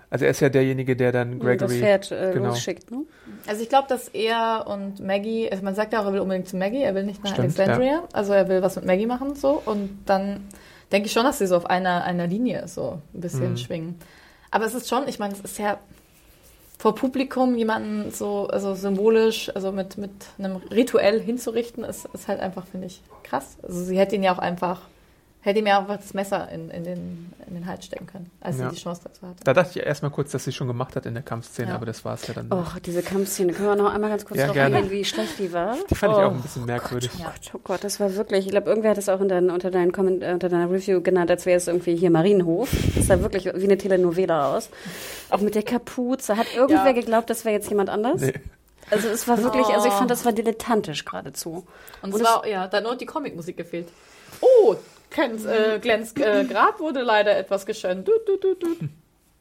Also er ist ja derjenige, der dann Das Gregory... Pferd äh, genau. losschickt, ne? Also ich glaube, dass er und Maggie, also man sagt ja auch, er will unbedingt zu Maggie, er will nicht nach Stimmt, Alexandria, also er will was mit Maggie machen so und dann denke ich schon, dass sie so auf einer, einer Linie so ein bisschen Mhm. schwingen. Aber es ist schon, ich meine, es ist ja vor Publikum jemanden so also symbolisch, also mit, mit einem Rituell hinzurichten, ist, ist halt einfach, finde ich, krass. Also sie hätte ihn ja auch einfach, hätte ihm ja einfach das Messer in, in, den, in den Hals stecken können, als Ja. sie die Chance dazu hatte. Da dachte ich erstmal kurz, dass sie schon gemacht hat in der Kampfszene, Ja. aber das war es ja dann. Oh, diese Kampfszene. Können wir noch einmal ganz kurz Ja, drauf eingehen, wie schlecht die war? Die fand oh. ich auch ein bisschen merkwürdig. Ja. Gott, oh Gott, das war wirklich, ich glaube, irgendwer hat es auch in dein, unter, deinen Comment, äh, unter deiner Review genannt, als wäre es irgendwie hier Marienhof. Das sah wirklich wie eine Telenovela aus. Auch mit der Kapuze. Hat irgendwer Ja. geglaubt, das wäre jetzt jemand anders? Nee. Also es war wirklich, also ich Oh. fand, das war dilettantisch geradezu. Und, Und es war, ja, dann nur die Comicmusik gefehlt. Oh, Glens, äh, Glens äh, Grab wurde leider etwas geschönt. Du, du, du, du.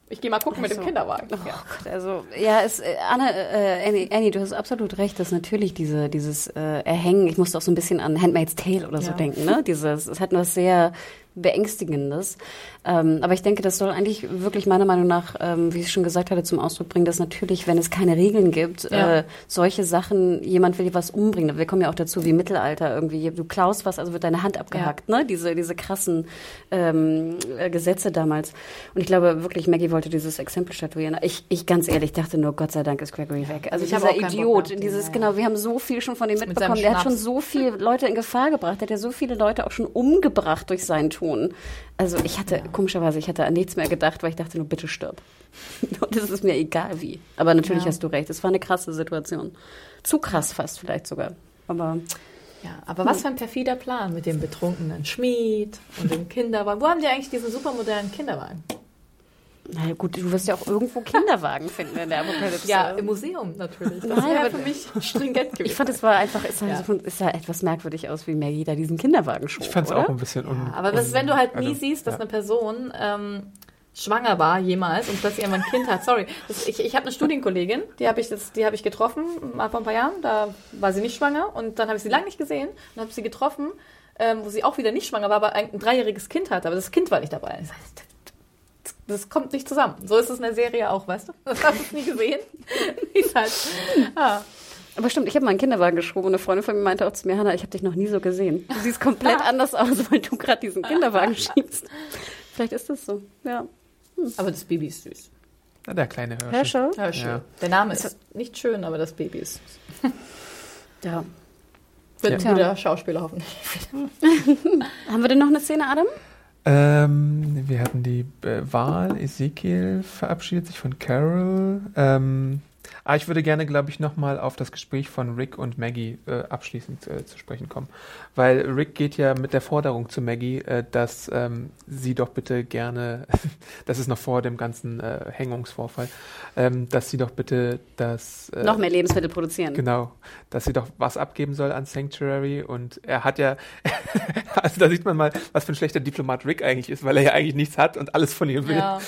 Ich gehe mal gucken mit dem Also, Kinderwagen. Oh Ja. Gott, also ja, es, äh, Anne, äh, Annie, Annie, du hast absolut recht, dass natürlich diese, dieses äh, Erhängen, ich musste auch so ein bisschen an Handmaid's Tale oder so Ja. denken, ne? Dieses, es hat was sehr Beängstigendes. Ähm, aber ich denke, das soll eigentlich wirklich meiner Meinung nach, ähm, wie ich schon gesagt hatte, zum Ausdruck bringen, dass natürlich, wenn es keine Regeln gibt, Ja. äh, solche Sachen, jemand will dir was umbringen. Wir kommen ja auch dazu, wie Mittelalter irgendwie, du klaust was, also wird deine Hand abgehackt, ne? Diese, diese krassen ähm, äh, Gesetze damals. Und ich glaube wirklich, Maggie wollte dieses Exempel statuieren. Ich, ich ganz ehrlich dachte nur, Gott sei Dank ist Gregory weg. Also Ich dieser Idiot, den, dieses, ja, ja. genau, wir haben so viel schon von ihm Mit mitbekommen. seinem Der hat schon so viele Leute in Gefahr gebracht. Der hat ja so viele Leute auch schon umgebracht durch sein Tun. Also ich hatte, komischerweise, ich hatte an nichts mehr gedacht, weil ich dachte nur, bitte stirb. Und es ist mir egal wie. Aber natürlich Ja. hast du recht. Es war eine krasse Situation. Zu krass fast vielleicht sogar. Aber ja, aber was für ein perfider Plan mit dem betrunkenen Schmied und dem Kinderwagen. Wo haben die eigentlich diesen supermodernen Kinderwagen? Na gut, du wirst ja auch irgendwo Kinderwagen finden in der Apokalypse. Ja, im Museum natürlich. Das Nein, wäre aber- für mich stringent gewesen. Ich fand, es war einfach, es sah, Ja. so, es sah etwas merkwürdig aus, wie Maggie da diesen Kinderwagen schob, Ich fand es auch ein bisschen un Aber das, un- wenn du halt nie also, siehst, dass ja. eine Person ähm, schwanger war jemals und plötzlich irgendwann ein Kind hat, sorry. Das, ich ich habe eine Studienkollegin, die habe ich, das- die hab ich getroffen, mal vor ein paar Jahren, da war sie nicht schwanger und dann habe ich sie lange nicht gesehen und habe sie getroffen, ähm, wo sie auch wieder nicht schwanger war, aber ein, ein dreijähriges Kind hatte, aber das Kind war nicht dabei. Ich sag, das, kommt nicht zusammen. So ist es in der Serie auch, weißt du? Das hast du nie gesehen. Halt, ah. Aber stimmt, ich habe mal einen Kinderwagen geschoben und eine Freundin von mir meinte auch zu mir, Hanna, ich habe dich noch nie so gesehen. Du siehst komplett anders aus, weil du gerade diesen Kinderwagen schiebst. Vielleicht ist das so, ja. Aber das Baby ist süß. Na, der kleine. Herschel? Ja, schön. Ja. Der Name ist nicht schön, aber das Baby ist süß. Ja. Wird Ja. ein guter Schauspieler hoffentlich. Haben wir denn noch eine Szene, Adam? Ähm, wir hatten die äh, Wahl. Ezekiel verabschiedet sich von Carol. Ähm, ah, ich würde gerne, glaube ich, nochmal auf das Gespräch von Rick und Maggie äh, abschließend äh, zu sprechen kommen. Weil Rick geht ja mit der Forderung zu Maggie, äh, dass ähm, sie doch bitte gerne, das ist noch vor dem ganzen äh, Hängungsvorfall, ähm, dass sie doch bitte das... Äh, noch mehr Lebensmittel produzieren. Genau, dass sie doch was abgeben soll an Sanctuary und er hat ja, also da sieht man mal, was für ein schlechter Diplomat Rick eigentlich ist, weil er ja eigentlich nichts hat und alles von ihr will Ja,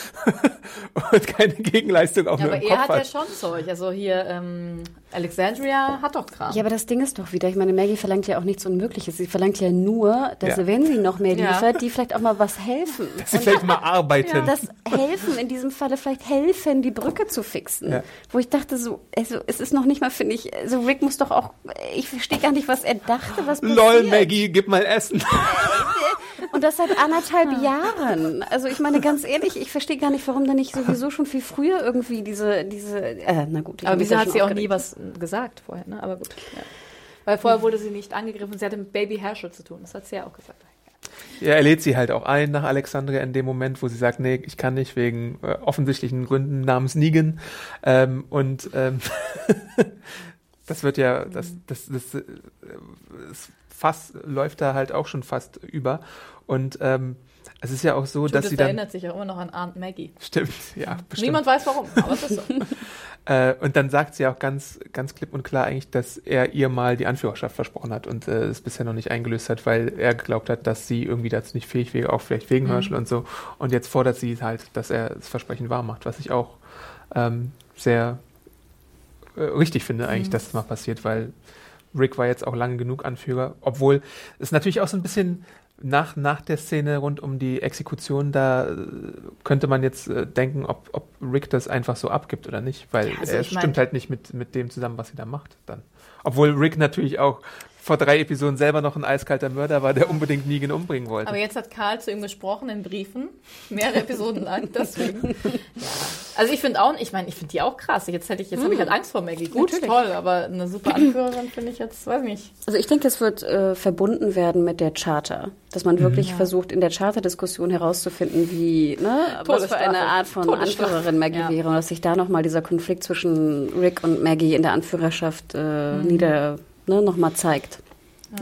und keine Gegenleistung auch ja nur aber im er Kopf hat hat. ja schon Zeug. Also hier, ähm, Alexandria hat doch Kram. Ja, aber das Ding ist doch wieder, ich meine, Maggie verlangt ja auch nichts Unmögliches. Sie verlangt ja nur, dass Ja. wenn sie noch mehr Ja. liefert, die vielleicht auch mal was helfen. Dass sie vielleicht mal arbeiten. das helfen, in diesem Falle vielleicht helfen, die Brücke zu fixen. Ja. Wo ich dachte so, also es ist noch nicht mal, finde ich, also Rick muss doch auch, ich verstehe gar nicht, was er dachte, was passiert. Lol, Maggie, gib mal Essen. Und das seit anderthalb Jahren. Also ich meine, ganz ehrlich, ich verstehe gar nicht, warum da nicht sowieso schon viel früher irgendwie diese, diese, äh, na gut. ich aber wieso hat sie auch nie was gesagt vorher, ne? Aber gut. Ja. Weil vorher wurde sie nicht angegriffen, sie hatte mit Baby Herschel zu tun. Das hat sie ja auch gesagt. Ja, er lädt sie halt auch ein nach Alexandria in dem Moment, wo sie sagt, nee, ich kann nicht wegen äh, offensichtlichen Gründen namens Negan. Ähm, und ähm, das wird ja, das, das, das, äh, das Fass läuft da halt auch schon fast über. Und ähm, es ist ja auch so, dass Judith sie dann. erinnert sich auch immer noch an Aunt Maggie. Stimmt, ja, bestimmt. Niemand weiß warum, aber es ist so. Äh, und dann sagt sie auch ganz, ganz klipp und klar eigentlich, dass er ihr mal die Anführerschaft versprochen hat und äh, es bisher noch nicht eingelöst hat, weil er geglaubt hat, dass sie irgendwie dazu nicht fähig wäre, auch vielleicht wegen Mhm. Herschel und so. Und jetzt fordert sie halt, dass er das Versprechen wahr macht, was ich auch ähm, sehr äh, richtig finde eigentlich, Mhm. dass das mal passiert, weil Rick war jetzt auch lange genug Anführer, obwohl es natürlich auch so ein bisschen nach, nach der Szene rund um die Exekution, da äh, könnte man jetzt äh, denken, ob, ob Rick das einfach so abgibt oder nicht, weil also er stimmt halt nicht mit, mit dem zusammen, was sie da macht dann. Obwohl Rick natürlich auch vor drei Episoden selber noch ein eiskalter Mörder war, der unbedingt Negan umbringen wollte. Aber jetzt hat Karl zu ihm gesprochen in Briefen, mehrere Episoden lang, deswegen. Ja. Also ich finde auch, ich meine, ich finde die auch krass. Jetzt hätte ich, jetzt habe ich halt Angst vor Maggie. Gut, Natürlich. toll, aber eine super Anführerin finde ich jetzt, weiß nicht. Also ich denke, es wird äh, verbunden werden mit der Charta. Dass man wirklich versucht, in der Charta-Diskussion herauszufinden, wie, ne, was für eine. Art von. Anführerin Maggie Ja. wäre und dass sich da nochmal dieser Konflikt zwischen Rick und Maggie in der Anführerschaft äh, nieder, ne, nochmal zeigt.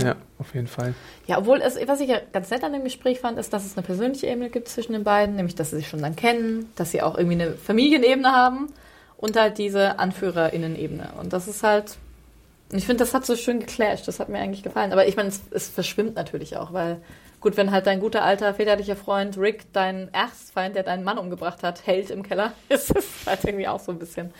ja, auf jeden Fall. Ja, obwohl es, was ich ja ganz nett an dem Gespräch fand, ist, dass es eine persönliche Ebene gibt zwischen den beiden, nämlich dass sie sich schon dann kennen, dass sie auch irgendwie eine Familienebene haben und halt diese AnführerInnen-Ebene. Und das ist halt, und ich finde, das hat so schön geclasht, das hat mir eigentlich gefallen. Aber ich meine, es, es verschwimmt natürlich auch, weil gut, wenn halt dein guter alter väterlicher Freund Rick, dein Erzfeind, der deinen Mann umgebracht hat, hält im Keller, ist das halt irgendwie auch so ein bisschen,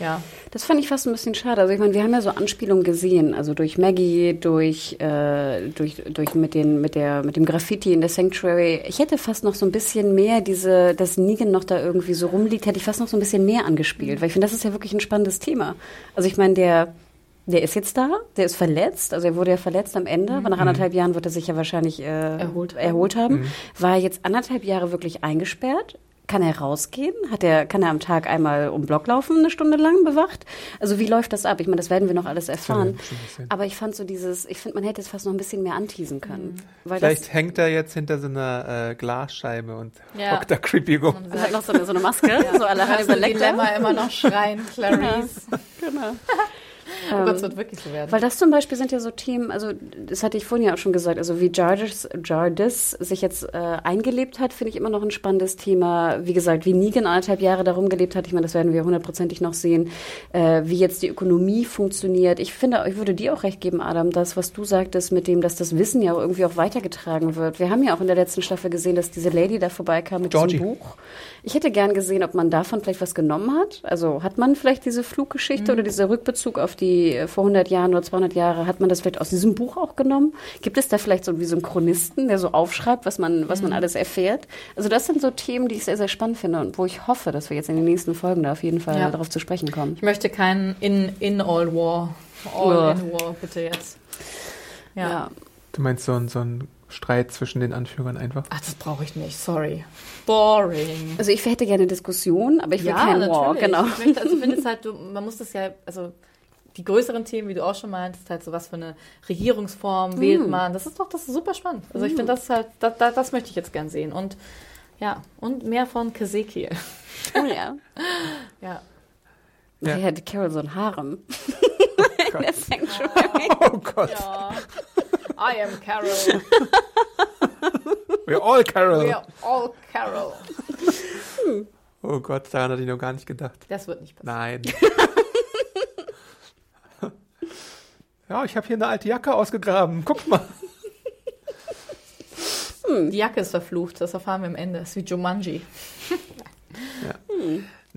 ja. Das fand ich fast ein bisschen schade. Also ich meine, wir haben ja so Anspielungen gesehen, also durch Maggie, durch, äh, durch, durch mit, den, mit, der, mit dem Graffiti in der Sanctuary. Ich hätte fast noch so ein bisschen mehr diese, dass Negan noch da irgendwie so rumliegt, hätte ich fast noch so ein bisschen mehr angespielt, weil ich finde, das ist ja wirklich ein spannendes Thema. Also ich meine, der, der ist jetzt da, der ist verletzt, also er wurde ja verletzt am Ende, aber nach anderthalb Jahren wird er sich ja wahrscheinlich äh, Erholt haben. erholt haben. War er jetzt anderthalb Jahre wirklich eingesperrt? Kann er rausgehen? Hat er, kann er am Tag einmal um Block laufen, eine Stunde lang bewacht? Also wie läuft das ab? Ich meine, das werden wir noch alles erfahren. Aber ich fand so dieses, ich finde, man hätte es fast noch ein bisschen mehr anteasen können. Weil Vielleicht hängt er jetzt hinter so einer äh, Glasscheibe und Ja. hockt da creepy rum. das hat noch so eine, so eine Maske, so alle Hannibal Lecter. Dilemma immer noch schreien, Clarice. Genau. Oh Gott, es wird wirklich so werden. Weil das zum Beispiel sind ja so Themen, also das hatte ich vorhin ja auch schon gesagt, also wie Jardis, Jardis sich jetzt äh, eingelebt hat, finde ich immer noch ein spannendes Thema. Wie gesagt, wie Negan anderthalb Jahre darum gelebt hat, ich meine, das werden wir hundertprozentig noch sehen, äh, wie jetzt die Ökonomie funktioniert. Ich finde, ich würde dir auch recht geben, Adam, das, was du sagtest mit dem, dass das Wissen ja irgendwie auch weitergetragen wird. Wir haben ja auch in der letzten Staffel gesehen, dass diese Lady da vorbeikam mit Georgie. diesem Buch. Ich hätte gern gesehen, ob man davon vielleicht was genommen hat. Also hat man vielleicht diese Fluggeschichte oder dieser Rückbezug auf die äh, vor 100 Jahren oder 200 Jahre, hat man das vielleicht aus diesem Buch auch genommen? Gibt es da vielleicht so wie so einen Chronisten, der so aufschreibt, was man, was man alles erfährt? Also das sind so Themen, die ich sehr, sehr spannend finde und wo ich hoffe, dass wir jetzt in den nächsten Folgen da auf jeden Fall Ja. darauf zu sprechen kommen. Ich möchte keinen in, in all war. All Ja. in war, bitte jetzt. Ja. Ja. Du meinst so, ein- so ein Streit zwischen den Anführern einfach? Ach, das brauche ich nicht, sorry. Boring. Also ich hätte gerne Diskussion, aber ich will kein War, genau. Ich möchte, also ich finde es halt, du, man muss das ja, also die größeren Themen, wie du auch schon meintest, halt so was für eine Regierungsform wählt Mm. man. Das ist doch, das ist super spannend. Also ich finde das halt, da, da, das möchte ich jetzt gern sehen. Und ja, und mehr von Kasekiel. Oh ja. Ja. Ja. Nachher hätte Carol so ein Harem. Gott. Der Sanctuary. Oh Gott. ja. I am Carol. We're all Carol. We are all Carol. Oh Gott, daran hatte ich noch gar nicht gedacht. Das wird nicht passieren. Nein. ja, ich habe hier eine alte Jacke ausgegraben. Guck mal. Die Jacke ist verflucht, das erfahren wir am Ende. Das ist wie Jumanji.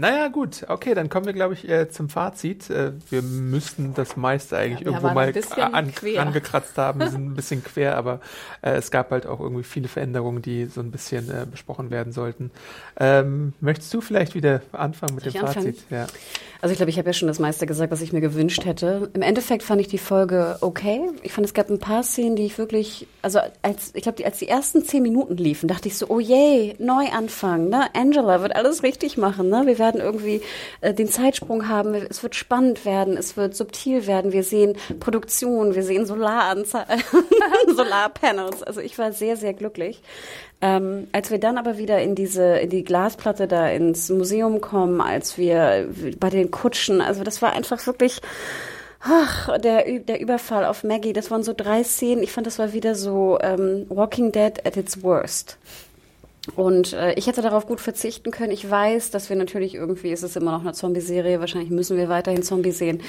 Naja, gut. Okay, dann kommen wir, glaube ich, äh, zum Fazit. Äh, wir müssten das meiste eigentlich Ja, irgendwo mal an, angekratzt haben. Wir sind ein bisschen quer, aber äh, es gab halt auch irgendwie viele Veränderungen, die so ein bisschen äh, besprochen werden sollten. Ähm, möchtest du vielleicht wieder anfangen mit Soll dem? Fazit? Ja. Also ich glaube, ich habe ja schon das meiste gesagt, was ich mir gewünscht hätte. Im Endeffekt fand ich die Folge okay. Ich fand, es gab ein paar Szenen, die ich wirklich, also als ich glaube, die, als die ersten zehn Minuten liefen, dachte ich so, oh je, Neuanfang, ne? Angela wird alles richtig machen, ne? Wir werden irgendwie äh, den Zeitsprung haben, es wird spannend werden, es wird subtil werden. Wir sehen Produktion, wir sehen Solaranze Solarpanels. Also ich war sehr, sehr glücklich. Ähm, als wir dann aber wieder in diese, in die Glasplatte da ins Museum kommen, als wir bei den Kutschen, also das war einfach wirklich, ach, der, der Überfall auf Maggie, das waren so drei Szenen. Ich fand, das war wieder so ähm, Walking Dead at its worst. Und äh, ich hätte darauf gut verzichten können. Ich weiß, dass wir natürlich irgendwie, es ist immer noch eine Zombie-Serie, wahrscheinlich müssen wir weiterhin Zombie sehen.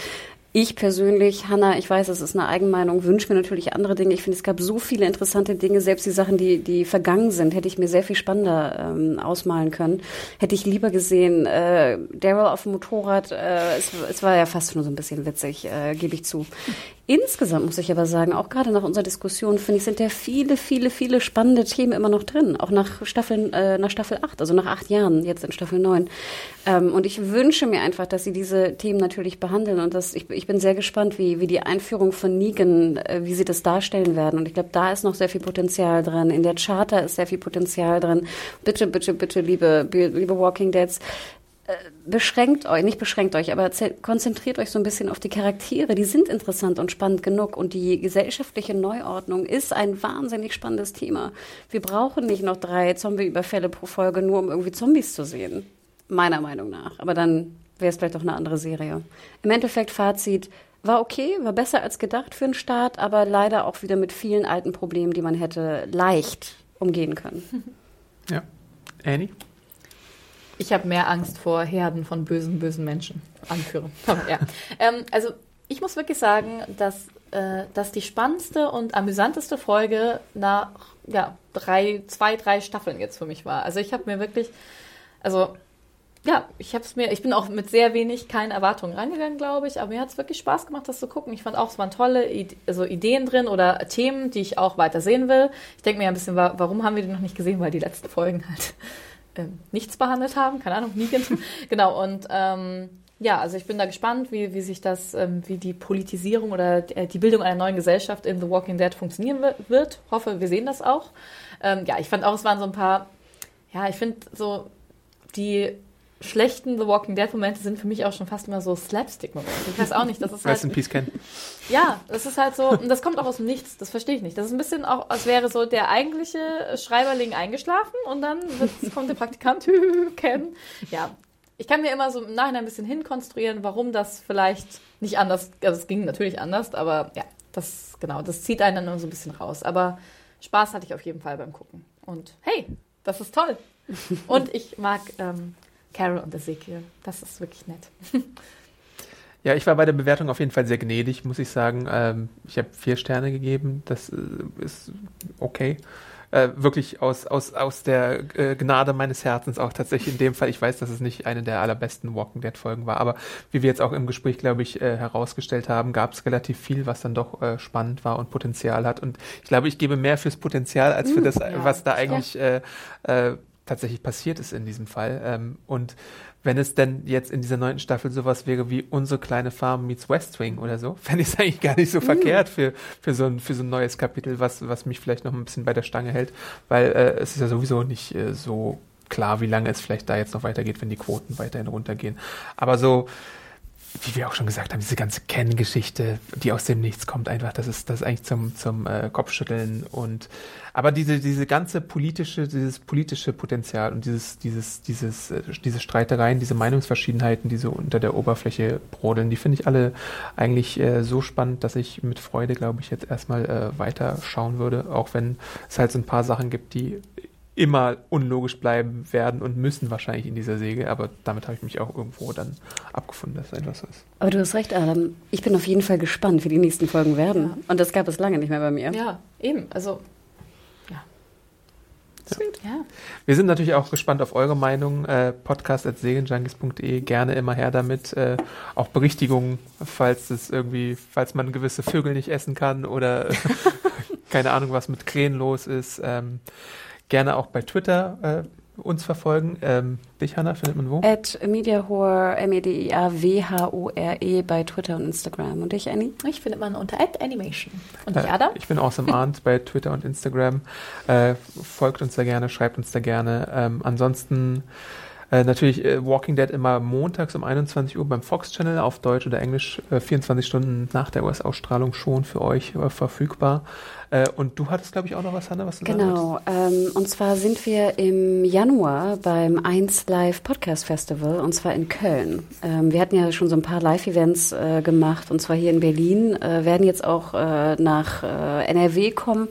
Ich persönlich, Hanna, ich weiß, es ist eine Eigenmeinung, wünsche mir natürlich andere Dinge. Ich finde, es gab so viele interessante Dinge, selbst die Sachen, die, die vergangen sind, hätte ich mir sehr viel spannender ähm, ausmalen können. Hätte ich lieber gesehen, äh, Daryl auf dem Motorrad, äh, es, es war ja fast nur so ein bisschen witzig, äh, gebe ich zu. Insgesamt muss ich aber sagen, auch gerade nach unserer Diskussion, finde ich, sind da viele, viele, viele spannende Themen immer noch drin. Auch nach Staffel, äh, nach Staffel 8, also nach acht Jahren, jetzt in Staffel 9. Ähm, und ich wünsche mir einfach, dass sie diese Themen natürlich behandeln. Und das, ich, ich bin sehr gespannt, wie, wie die Einführung von Negan, äh, wie sie das darstellen werden. Und ich glaube, da ist noch sehr viel Potenzial drin. In der Charter ist sehr viel Potenzial drin. Bitte, bitte, bitte, liebe, liebe Walking Deads, beschränkt euch, nicht beschränkt euch, aber ze- konzentriert euch so ein bisschen auf die Charaktere. Die sind interessant und spannend genug. Und die gesellschaftliche Neuordnung ist ein wahnsinnig spannendes Thema. Wir brauchen nicht noch drei Zombie-Überfälle pro Folge, nur um irgendwie Zombies zu sehen. Meiner Meinung nach. Aber dann wäre es vielleicht doch eine andere Serie. Im Endeffekt Fazit. War okay, war besser als gedacht für den Start, aber leider auch wieder mit vielen alten Problemen, die man hätte leicht umgehen können. ja. Annie? Ich habe mehr Angst vor Herden von bösen, bösen Menschen. Anführen. Aber ja. ähm, also ich muss wirklich sagen, dass, äh, dass die spannendste und amüsanteste Folge nach ja, drei, zwei, drei Staffeln jetzt für mich war. Also ich habe mir wirklich, also ja, ich habe es mir, ich bin auch mit sehr wenig, keine Erwartungen reingegangen, glaube ich, aber mir hat es wirklich Spaß gemacht, das zu gucken. Ich fand auch, es waren tolle Ide also Ideen drin oder Themen, die ich auch weiter sehen will. Ich denke mir ein bisschen, wa warum haben wir die noch nicht gesehen, weil die letzten Folgen halt ähm, nichts behandelt haben, keine Ahnung, Negan. genau, und ähm, ja, also ich bin da gespannt, wie, wie sich das, ähm, wie die Politisierung oder die, äh, die Bildung einer neuen Gesellschaft in The Walking Dead funktionieren wi- wird. Hoffe, wir sehen das auch. Ähm, ja, ich fand auch, es waren so ein paar, ja, ich finde so die schlechten The Walking Dead Momente sind für mich auch schon fast immer so Slapstick Momente. Ich weiß auch nicht, das ist Rest in halt, Peace, Ken. ja, das ist halt so, und das kommt auch aus dem Nichts, das verstehe ich nicht. Das ist ein bisschen auch, als wäre so der eigentliche Schreiberling eingeschlafen und dann kommt der Praktikant, Ken. Ja, ich kann mir immer so im Nachhinein ein bisschen hinkonstruieren, warum das vielleicht nicht anders, also es ging natürlich anders, aber ja, das, genau, das zieht einen dann immer so ein bisschen raus. Aber Spaß hatte ich auf jeden Fall beim Gucken. Und hey, das ist toll. Und ich mag ähm, Carol und Ezekiel. Das ist wirklich nett. Ja, ich war bei der Bewertung auf jeden Fall sehr gnädig, muss ich sagen. Ähm, ich habe vier Sterne gegeben. Das äh, ist okay. Äh, wirklich aus, aus, aus der äh, Gnade meines Herzens auch tatsächlich in dem Fall. Ich weiß, dass es nicht eine der allerbesten Walking Dead Folgen war, aber wie wir jetzt auch im Gespräch, glaube ich, äh, herausgestellt haben, gab es relativ viel, was dann doch äh, spannend war und Potenzial hat. Und ich glaube, ich gebe mehr fürs Potenzial als für das, ja, was da eigentlich äh, äh, tatsächlich passiert ist in diesem Fall. Ähm, und wenn es denn jetzt in dieser neunten Staffel sowas wäre wie unsere kleine Farm meets West Wing oder so, fände ich es eigentlich gar nicht so verkehrt für, für, so ein, für so ein neues Kapitel, was, was mich vielleicht noch ein bisschen bei der Stange hält, weil äh, es ist ja sowieso nicht äh, so klar, wie lange es vielleicht da jetzt noch weitergeht, wenn die Quoten weiterhin runtergehen. Aber so, wie wir auch schon gesagt haben, diese ganze Ken-Geschichte, die aus dem Nichts kommt, einfach, das ist das ist eigentlich zum, zum äh, Kopfschütteln und aber diese, diese ganze politische, dieses politische Potenzial und dieses, dieses, dieses, äh, diese Streitereien, diese Meinungsverschiedenheiten, die so unter der Oberfläche brodeln, die finde ich alle eigentlich äh, so spannend, dass ich mit Freude, glaube ich, jetzt erstmal äh, weiter schauen würde, auch wenn es halt so ein paar Sachen gibt, die immer unlogisch bleiben werden und müssen wahrscheinlich in dieser Säge, aber damit habe ich mich auch irgendwo dann abgefunden, dass es so ist. Aber du hast recht, Adam. Ich bin auf jeden Fall gespannt, wie die nächsten Folgen werden. Ja. Und das gab es lange nicht mehr bei mir. Ja, eben. Also, ja. Sweet. Ja. Wir sind natürlich auch gespannt auf eure Meinung. Äh, podcast.segenjunkies.de, gerne immer her damit. Äh, auch Berichtigungen, falls es irgendwie, falls man gewisse Vögel nicht essen kann oder keine Ahnung, was mit Krähen los ist. Ähm, gerne auch bei Twitter äh, uns verfolgen. Ähm, dich, Hanna, findet man wo? At Mediahore, M-E-D-I-A-W-H-O-R-E E bei Twitter und Instagram. Und dich, Annie? Mich findet man unter Animation. Und Äh, dich, Adam? Ich bin Awesome Arndt bei Twitter und Instagram. Äh, folgt uns da gerne, schreibt uns da gerne. Ähm, ansonsten äh, natürlich äh, Walking Dead immer montags um 21 Uhr beim Fox Channel auf Deutsch oder Englisch, äh, 24 Stunden nach der US-Ausstrahlung schon für euch äh, verfügbar. Äh, und du hattest, glaube ich, auch noch was, Hanna, was du Genau, ähm, und zwar sind wir im Januar beim 1 Live Podcast Festival und zwar in Köln. Ähm, wir hatten ja schon so ein paar Live-Events äh, gemacht und zwar hier in Berlin, äh, werden jetzt auch äh, nach äh, NRW kommen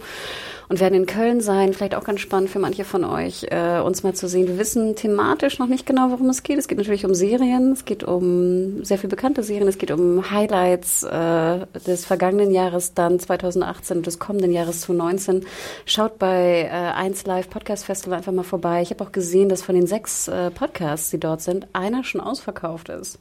und werden in Köln sein. Vielleicht auch ganz spannend für manche von euch, äh, uns mal zu sehen. Wir wissen thematisch noch nicht genau, worum es geht. Es geht natürlich um Serien, es geht um sehr viel bekannte Serien, es geht um Highlights äh, des vergangenen Jahres, dann 2018 und des kommenden Jahres 2019. Schaut bei äh, 1 Live Podcast Festival einfach mal vorbei. Ich habe auch gesehen, dass von den sechs äh, Podcasts, die dort sind, einer schon ausverkauft ist.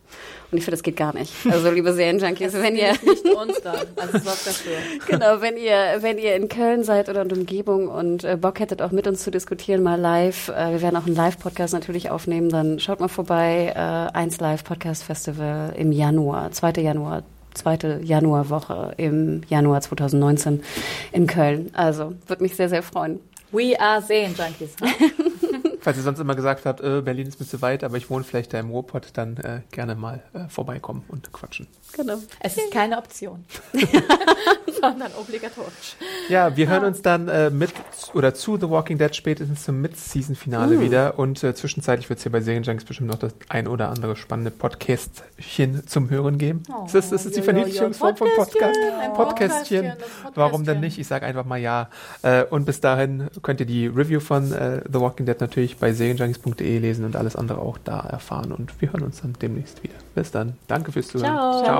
Und ich finde, das geht gar nicht. Also, liebe Serienjunkies, wenn ihr nicht uns dann. Also sorgt dafür. genau, wenn ihr, wenn ihr in Köln seid oder in Umgebung und äh, Bock hättet, auch mit uns zu diskutieren, mal live. Äh, wir werden auch einen Live-Podcast natürlich aufnehmen. Dann schaut mal vorbei. Äh, 1 Live Podcast Festival im Januar, 2. Januar. Zweite Januarwoche im Januar 2019 in Köln. Also, würde mich sehr, sehr freuen. We are Serienjunkies. Huh? Falls ihr sonst immer gesagt habt, äh, Berlin ist ein bisschen weit, aber ich wohne vielleicht da im Ruhrpott, dann äh, gerne mal äh, vorbeikommen und quatschen. Genau. Es ist keine Option, sondern obligatorisch. Ja, wir hören uns dann äh, mit oder zu The Walking Dead spätestens zum Mid-Season-Finale wieder. Und äh, zwischenzeitlich wird es hier bei Serienjunkies bestimmt noch das ein oder andere spannende Podcastchen zum Hören geben. Oh, ist, das, ist das die. Verniedlichungsform von Podcast? Podcastchen, ein Podcastchen. Podcastchen, Warum denn nicht? Ich sage einfach mal ja. Äh, und bis dahin könnt ihr die Review von äh, The Walking Dead natürlich bei serienjunkies.de lesen und alles andere auch da erfahren. Und wir hören uns dann demnächst wieder. Bis dann. Danke fürs Zuhören. Ciao. Ciao.